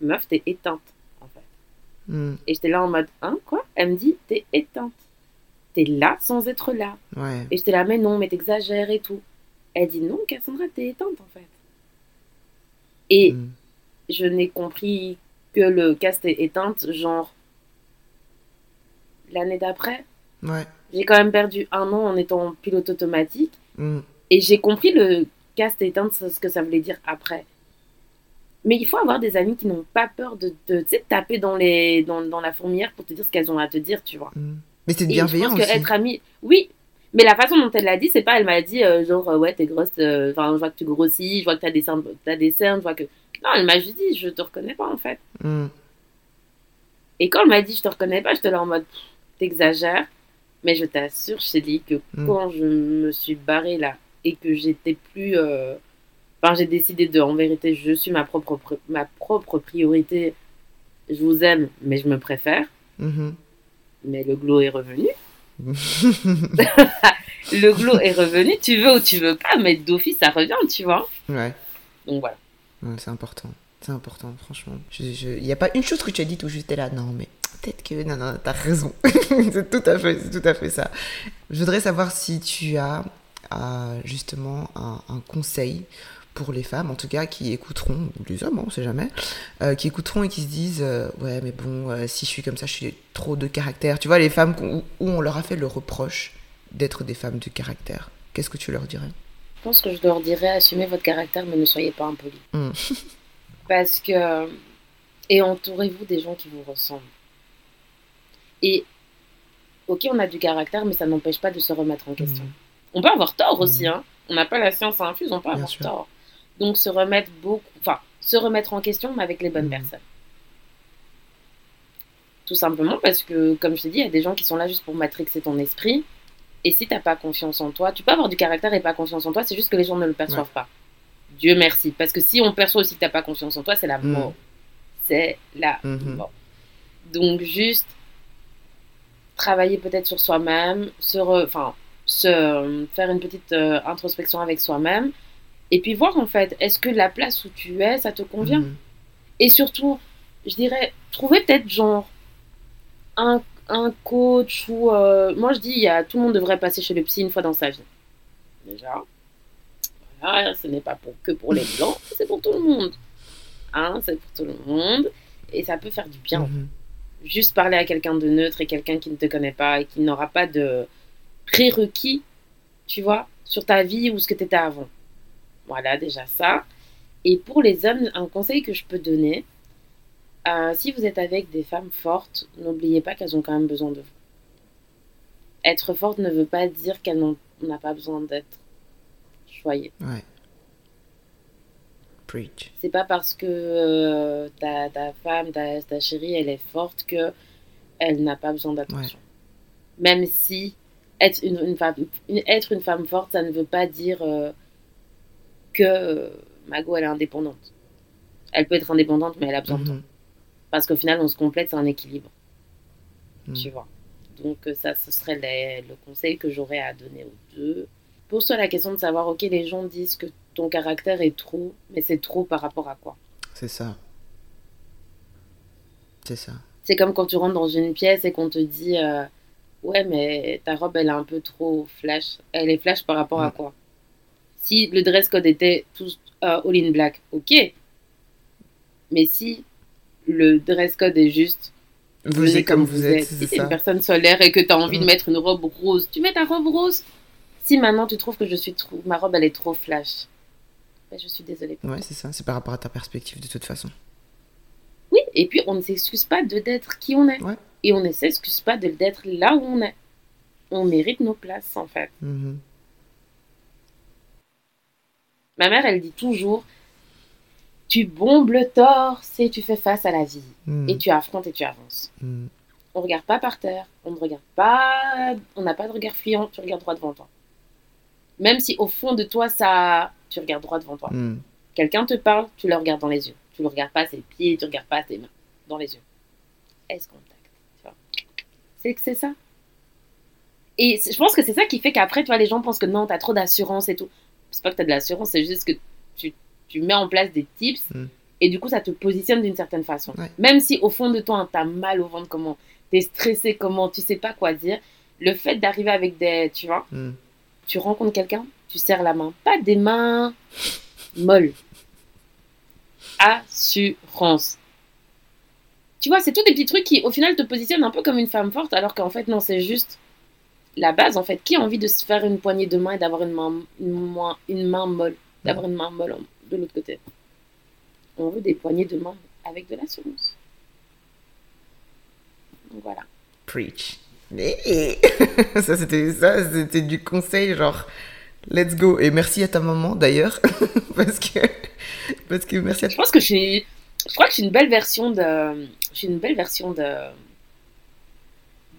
S2: meuf, t'es éteinte, en fait.
S1: Mm.
S2: Et j'étais là en mode, hein, quoi? Elle me dit, t'es éteinte. T'es là sans être là.
S1: Ouais.
S2: Et j'étais là, mais non, mais t'exagères et tout. Elle dit, non, Cassandra, t'es éteinte, en fait. Et
S1: Mm.
S2: je n'ai compris que le cast est éteinte, genre l'année d'après.
S1: Ouais.
S2: J'ai quand même perdu un an en étant pilote automatique
S1: Mm.
S2: et j'ai compris le cast éteinte, ce que ça voulait dire après. Mais il faut avoir des amis qui n'ont pas peur de, de taper dans, les, dans, dans la fourmilière pour te dire ce qu'elles ont à te dire, tu vois.
S1: Mm. Mais c'est
S2: Et je
S1: bienveillant
S2: pense que être amie, oui, mais la façon dont elle l'a dit, c'est pas, elle m'a dit euh, genre euh, ouais t'es grosse, euh, enfin je vois que tu grossis, je vois que t'as des cernes, t'as des cernes, je vois que non, elle m'a juste dit je te reconnais pas en fait.
S1: Mm.
S2: Et quand elle m'a dit je te reconnais pas, j'étais là en mode t'exagères, mais je t'assure Shelly que
S1: Mm.
S2: quand je me suis barrée là et que j'étais plus, euh, enfin j'ai décidé de, en vérité, je suis ma propre ma propre priorité. Je vous aime, mais je me préfère.
S1: Mhm.
S2: Mais le glow est revenu. [laughs] [laughs] le glow est revenu, tu veux ou tu veux pas, mais d'office, ça revient, tu vois.
S1: Ouais.
S2: Donc voilà.
S1: C'est important. C'est important, franchement. Il n'y a pas une chose que tu as dit où j'étais là, non, mais peut-être que. Non, non, t'as raison. [laughs] c'est tout, à fait, tout à fait ça. Je voudrais savoir si tu as euh, justement un, conseil pour les femmes, en tout cas, qui écouteront, ou les hommes, on sait jamais, euh, qui écouteront et qui se disent euh, Ouais, mais bon, si je suis comme ça, je suis trop de caractère. Tu vois, les femmes où on leur a fait le reproche d'être des femmes de caractère. Qu'est-ce que tu leur dirais?
S2: Je pense que je leur dirais Assumez votre caractère, mais ne soyez pas impoli.
S1: Mm. [laughs]
S2: Parce que. Et entourez-vous des gens qui vous ressemblent. Et. Ok, on a du caractère, mais ça n'empêche pas de se remettre en question.
S1: Mm.
S2: On peut avoir tort aussi,
S1: Mhm.
S2: hein. On n'a pas la science infuse, on peut
S1: Bien
S2: avoir
S1: sûr.
S2: tort. Donc se remettre beaucoup, enfin, se remettre en question, mais avec les bonnes personnes. Tout simplement parce que, comme je t'ai dit, il y a des gens qui sont là juste pour matrixer ton esprit. Et si t'as pas confiance en toi, tu peux avoir du caractère et pas confiance en toi, c'est juste que les gens ne le perçoivent pas. Dieu merci. Parce que si on perçoit aussi que t'as pas confiance en toi, c'est la
S1: Mhm.
S2: mort. C'est la
S1: Mhm.
S2: mort. Donc juste travailler peut-être sur soi-même, se enfin, se faire une petite euh, introspection avec soi-même, et puis voir en fait, est-ce que la place où tu es, ça te convient?
S1: Mhm.
S2: Et surtout, je dirais, trouver peut-être genre un, un coach ou... euh, moi je dis, il y a, tout le monde devrait passer chez le psy une fois dans sa vie. Déjà. Voilà, ce n'est pas pour, que pour les [laughs] blancs, c'est pour tout le monde. Hein, c'est pour tout le monde. Et ça peut faire du bien
S1: Mhm.
S2: juste parler à quelqu'un de neutre et quelqu'un qui ne te connaît pas et qui n'aura pas de prérequis, tu vois, sur ta vie ou ce que tu étais avant. Voilà, déjà ça. Et pour les hommes, un conseil que je peux donner, euh, si vous êtes avec des femmes fortes, n'oubliez pas qu'elles ont quand même besoin de vous. Être forte ne veut pas dire qu'elle n'en- n'a pas besoin d'être choyée.
S1: Ouais. Preach.
S2: C'est pas parce que euh, ta, ta femme, ta, ta chérie, elle est forte que elle n'a pas besoin d'attention. Même si être une, une femme, une- être une femme forte, ça ne veut pas dire euh, que Mago elle est indépendante. Elle peut être indépendante, mais elle a besoin de toi. Parce qu'au final, on se complète, c'est un équilibre.
S1: Mhm.
S2: Tu vois. Donc euh, ça, ce serait les- le conseil que j'aurais à donner aux deux. Pose-toi la question de savoir, ok, les gens disent que ton caractère est trop, mais c'est trop par rapport à quoi?
S1: C'est ça. C'est ça.
S2: C'est comme quand tu rentres dans une pièce et qu'on te dit euh, Ouais, mais ta robe, elle est un peu trop flash. Elle est flash par rapport à
S1: Mm.
S2: quoi? Si le dress code était tous euh, all in black, ok. Mais si le dress code est juste
S1: Vous êtes comme vous êtes,
S2: si
S1: c'est
S2: t'es une personne solaire et que tu as envie de
S1: Mm.
S2: mettre une robe rose, tu mets ta robe rose. Si maintenant tu trouves que je suis trop, ma robe elle est trop flash, ben, je suis désolée.
S1: Ouais, c'est ça. C'est par rapport à ta perspective de toute façon.
S2: Oui, et puis on ne s'excuse pas de d'être qui on est.
S1: Ouais.
S2: Et on ne s'excuse pas de d'être là où on est. On mérite nos places, en fait.
S1: Mhm.
S2: Ma mère, elle dit toujours Tu bombes le torse et tu fais face à la vie.
S1: Mhm.
S2: Et tu affrontes et tu avances.
S1: Mhm.
S2: On regarde pas par terre, on ne regarde pas, on n'a pas de regard fuyant, tu regardes droit devant toi. Même si au fond de toi, ça, tu regardes droit devant toi.
S1: Mhm.
S2: Quelqu'un te parle, tu le regardes dans les yeux. Tu le regardes pas ses pieds, tu regardes pas ses mains, dans les yeux. Est-ce contact tu. C'est que c'est ça. Et je pense que c'est ça qui fait qu'après, tu vois, les gens pensent que non, t'as trop d'assurance et tout. C'est pas que t'as de l'assurance, c'est juste que tu, tu mets en place des tips
S1: Mm.
S2: et du coup, ça te positionne d'une certaine façon.
S1: Ouais.
S2: Même si au fond de toi, t'as mal au ventre, comment, t'es stressé, comment, tu sais pas quoi dire, le fait d'arriver avec des, tu vois,
S1: Mhm.
S2: tu rencontres quelqu'un, tu serres la main. Pas des mains molles. Assurance. Tu vois, c'est tous des petits trucs qui, au final, te positionnent un peu comme une femme forte, alors qu'en fait, non, c'est juste la base, en fait. Qui a envie de se faire une poignée de main et d'avoir une main, une, main- une main molle? D'avoir une main molle en- de l'autre côté. On veut des poignées de main avec de l'assurance. Donc voilà.
S1: Preach. Eh. [laughs] ça, c'était ça, c'était du conseil genre let's go. Et merci à ta maman d'ailleurs. [laughs] parce que. Parce que merci à
S2: Je pense que je suis. Je crois que je suis une belle version de. Je suis une belle version de.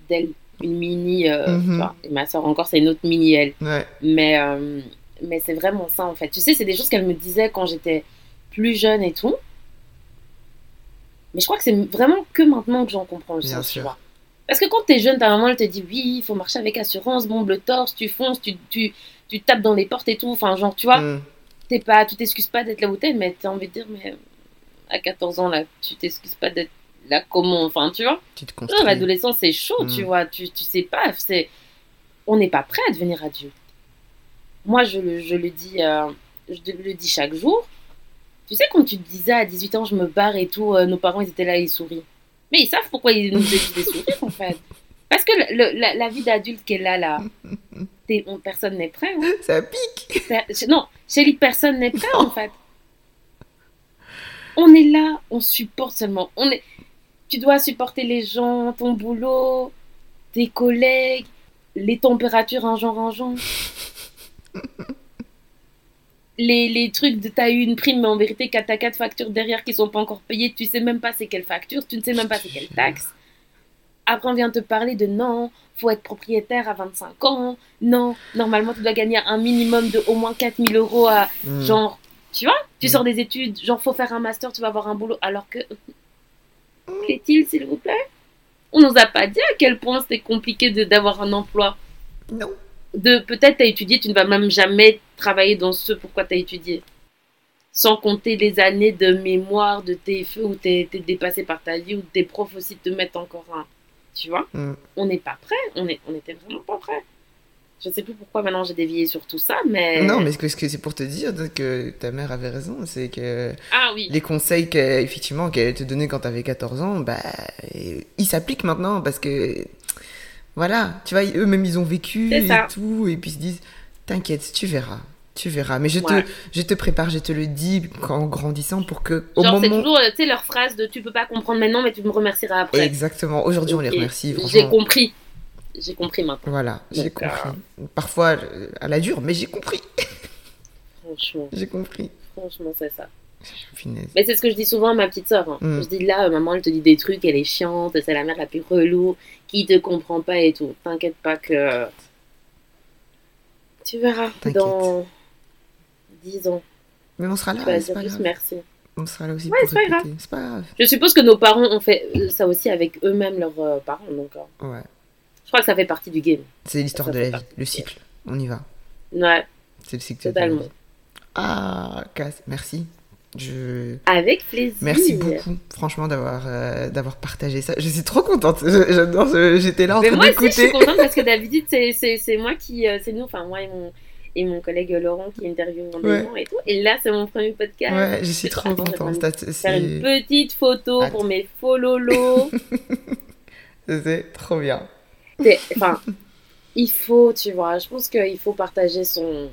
S2: d'elle. Une mini. euh,
S1: Mhm.
S2: Et ma soeur encore, c'est une autre mini elle.
S1: Ouais.
S2: Mais, euh, mais c'est vraiment ça en fait. Tu sais, c'est des choses qu'elle me disait quand j'étais plus jeune et tout. Mais je crois que c'est vraiment que maintenant que j'en comprends le
S1: Bien
S2: sens, tu
S1: sûr.
S2: vois. Parce que quand t'es jeune, ta maman elle te dit oui, il faut marcher avec assurance, bombe le torse, tu fonces, tu, tu, tu tapes dans les portes et tout. Enfin, genre, tu vois,
S1: Mm.
S2: t'es pas, tu t'excuses pas d'être là où t'es, mais t'as envie de dire, mais à 14 ans, là, tu t'excuses pas d'être là comment Enfin, tu vois,
S1: Tu te
S2: l'adolescence, c'est chaud, tu
S1: Mm.
S2: vois, tu, tu sais pas, c'est... On n'est pas prêt à devenir adulte. Moi, je, le- je le dis, euh, je le dis chaque jour. Tu sais, quand tu te disais à 18 ans, je me barre et tout, euh, nos parents, ils étaient là, ils sourient. Mais ils savent pourquoi ils nous faisaient des sourires, en fait. Parce que le- la, la vie d'adulte qu'elle a là, [laughs] on- personne n'est prêt. hein.
S1: Ça pique.
S2: Non, Chélie, personne n'est prêt, en fait. On est là, on supporte seulement. On est... Tu dois supporter les gens, ton boulot, tes collègues, les températures un genre un genre. Les, les trucs de t'as eu une prime, mais en vérité, qu'à t'as quatre factures derrière qui sont pas encore payées, tu sais même pas c'est quelle facture, tu ne sais même pas c'est quelle taxe. Après, on vient te parler de non, faut être propriétaire à 25 ans, non, normalement, tu dois gagner un minimum de au moins 4000 euros à,
S1: Mm.
S2: Genre, tu vois, tu sors des études, genre, faut faire un master, tu vas avoir un boulot. Alors que. Plaît-il, s'il vous plaît? On nous a pas dit à quel point c'était compliqué de- d'avoir un emploi.
S1: Non.
S2: De peut-être t'as étudié, tu ne vas même jamais travailler dans ce pourquoi t'as étudié. Sans compter les années de mémoire, de TFE où t'es été dépassé par ta vie, où tes profs aussi te mettent encore un. Tu vois
S1: Mm.
S2: On n'est pas prêt, on, est, on était vraiment pas prêt. Je sais plus pourquoi maintenant j'ai dévié sur tout ça, mais.
S1: Non, mais c'est pour te dire que ta mère avait raison, c'est que
S2: Ah oui.
S1: les conseils qu'elle, effectivement, qu'elle te donnait quand t'avais 14 ans, bah, ils s'appliquent maintenant parce que, voilà, tu vois, eux-mêmes ils ont vécu
S2: C'est
S1: et tout, et puis ils se disent, t'inquiète, tu verras, tu verras. Mais je
S2: Ouais.
S1: te, je te prépare, je te le dis en grandissant pour que, au
S2: Genre, c'est
S1: moment.
S2: toujours, euh, tu sais, leur phrase de tu peux pas comprendre maintenant, mais tu me remercieras après.
S1: Exactement. Aujourd'hui, on les remercie.
S2: J'ai compris. J'ai compris maintenant,
S1: Voilà, j'ai
S2: Donc, euh,
S1: compris. Parfois à la dure, mais j'ai compris.
S2: franchement.
S1: J'ai compris.
S2: Franchement, c'est ça.
S1: Finesse.
S2: Mais c'est ce que je dis souvent à ma petite soeur. hein.
S1: Mm.
S2: Je dis là, euh, maman, elle te dit des trucs, elle est chiante, c'est la mère la plus relou, qui te comprend pas et tout. T'inquiète pas que. Tu verras dans 10 ans.
S1: Mais on sera là,
S2: vas
S1: c'est pas grave.
S2: merci.
S1: On sera là aussi
S2: Ouais,
S1: pour
S2: c'est pas.
S1: C'est pas grave.
S2: Je suppose que nos parents ont fait euh, ça aussi avec eux-mêmes, leurs euh, parents. Donc, euh,
S1: Ouais.
S2: je crois que ça fait partie du game.
S1: C'est l'histoire de la vie, le cycle. On y va.
S2: Ouais,
S1: C'est le cycle de la
S2: totalement.
S1: vie. Ah, merci. Je...
S2: Avec plaisir.
S1: Merci beaucoup, franchement, d'avoir euh, d'avoir partagé ça. Je suis trop contente. J'adore. J'étais là en
S2: Mais
S1: train
S2: moi aussi, je suis
S1: d'écouter.
S2: contente parce que d'habitude, c'est- moi qui. euh, C'est nous, enfin, moi et mon, et mon collègue Laurent qui interviewons des
S1: Ouais.
S2: et tout. Et là, c'est mon premier podcast.
S1: Ouais, je suis trop contente.
S2: faire une petite photo
S1: Attends.
S2: pour mes fololos. [laughs]
S1: c'est trop bien.
S2: Enfin, il faut, tu vois, je pense qu'il faut partager son.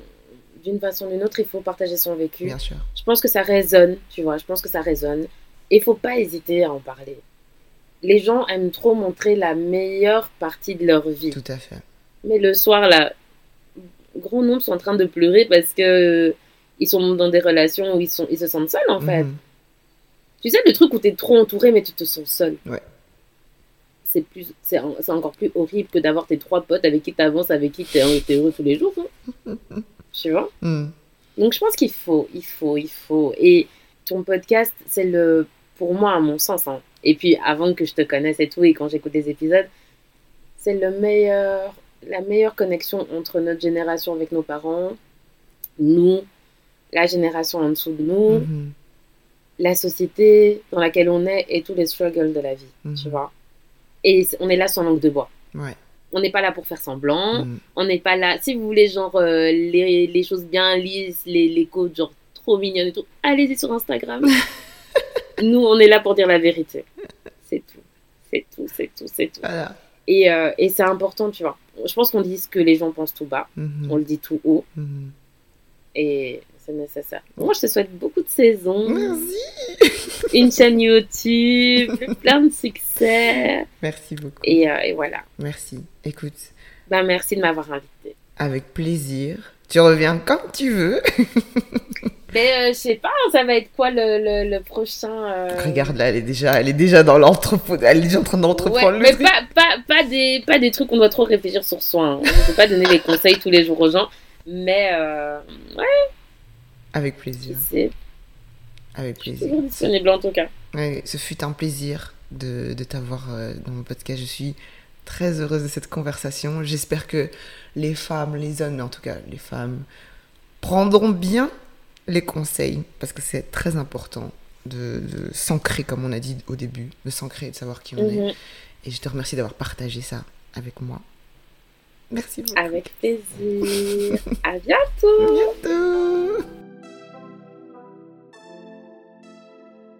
S2: D'une façon ou d'une autre, il faut partager son vécu.
S1: Bien sûr.
S2: Je pense que ça résonne, tu vois, je pense que ça résonne. Et il faut pas hésiter à en parler. Les gens aiment trop montrer la meilleure partie de leur vie.
S1: Tout à fait.
S2: Mais le soir, là, grand nombre sont en train de pleurer parce que ils sont dans des relations où ils, sont, ils se sentent seuls, en fait.
S1: Mhm.
S2: Tu sais, le truc où tu es trop entouré, mais tu te sens seul.
S1: Ouais.
S2: C'est plus, c'est en- c'est encore plus horrible que d'avoir tes trois potes avec qui tu avances, avec qui tu es, heureux tous les jours. hein. [laughs] tu vois
S1: Mhm.
S2: Donc je pense qu'il faut, il faut, il faut. Et ton podcast, c'est le, pour moi, à mon sens, hein, et puis avant que je te connaisse et tout, et quand j'écoute des épisodes, c'est le meilleur, la meilleure connexion entre notre génération avec nos parents, nous, la génération en dessous de nous,
S1: Mhm.
S2: la société dans laquelle on est et tous les struggles de la vie, tu vois. Et on est là sans langue de bois.
S1: Ouais.
S2: On n'est pas là pour faire semblant.
S1: Mhm.
S2: On n'est pas là. Si vous voulez, genre, euh, les, les choses bien lisses, les, les codes, genre, trop mignonnes et tout, allez-y sur Instagram. [laughs] Nous, on est là pour dire la vérité. C'est tout. C'est tout, c'est tout, c'est tout.
S1: Voilà.
S2: Et, euh, et c'est important, tu vois. Je pense qu'on dit ce que les gens pensent tout bas.
S1: Mhm.
S2: On le dit tout haut.
S1: Mhm.
S2: Et c'est nécessaire. Moi, je te souhaite beaucoup de saisons.
S1: Merci. [laughs]
S2: Une chaîne YouTube, plein de succès.
S1: Merci beaucoup.
S2: Et, euh, et voilà.
S1: Merci. Écoute,
S2: Ben, merci de m'avoir invité.
S1: avec plaisir. Tu reviens quand tu veux. [laughs]
S2: Mais euh, je sais pas, ça va être quoi le, le, le prochain. euh,
S1: Regarde là, elle est déjà, elle est déjà dans l'entrepôt. Elle est déjà en train d'entreprendre
S2: Ouais,
S1: le
S2: mais
S1: truc.
S2: pas, pas, pas, des, pas des trucs qu'on doit trop réfléchir sur soi. hein. Je ne peux pas donner les conseils tous les jours aux gens. Mais euh, ouais,
S1: Avec plaisir. Avec
S2: je suis
S1: plaisir.
S2: disponible en tout cas.
S1: Ouais, ce fut un plaisir de, de t'avoir euh, dans mon podcast. Je suis très heureuse de cette conversation. J'espère que les femmes, les hommes, mais en tout cas les femmes, prendront bien les conseils parce que c'est très important de, s'ancrer, comme on a dit au début, de s'ancrer et de savoir qui on est. Mhm. Et je te remercie d'avoir partagé ça avec moi. Merci beaucoup.
S2: Avec plaisir. [laughs] à bientôt.
S1: À bientôt.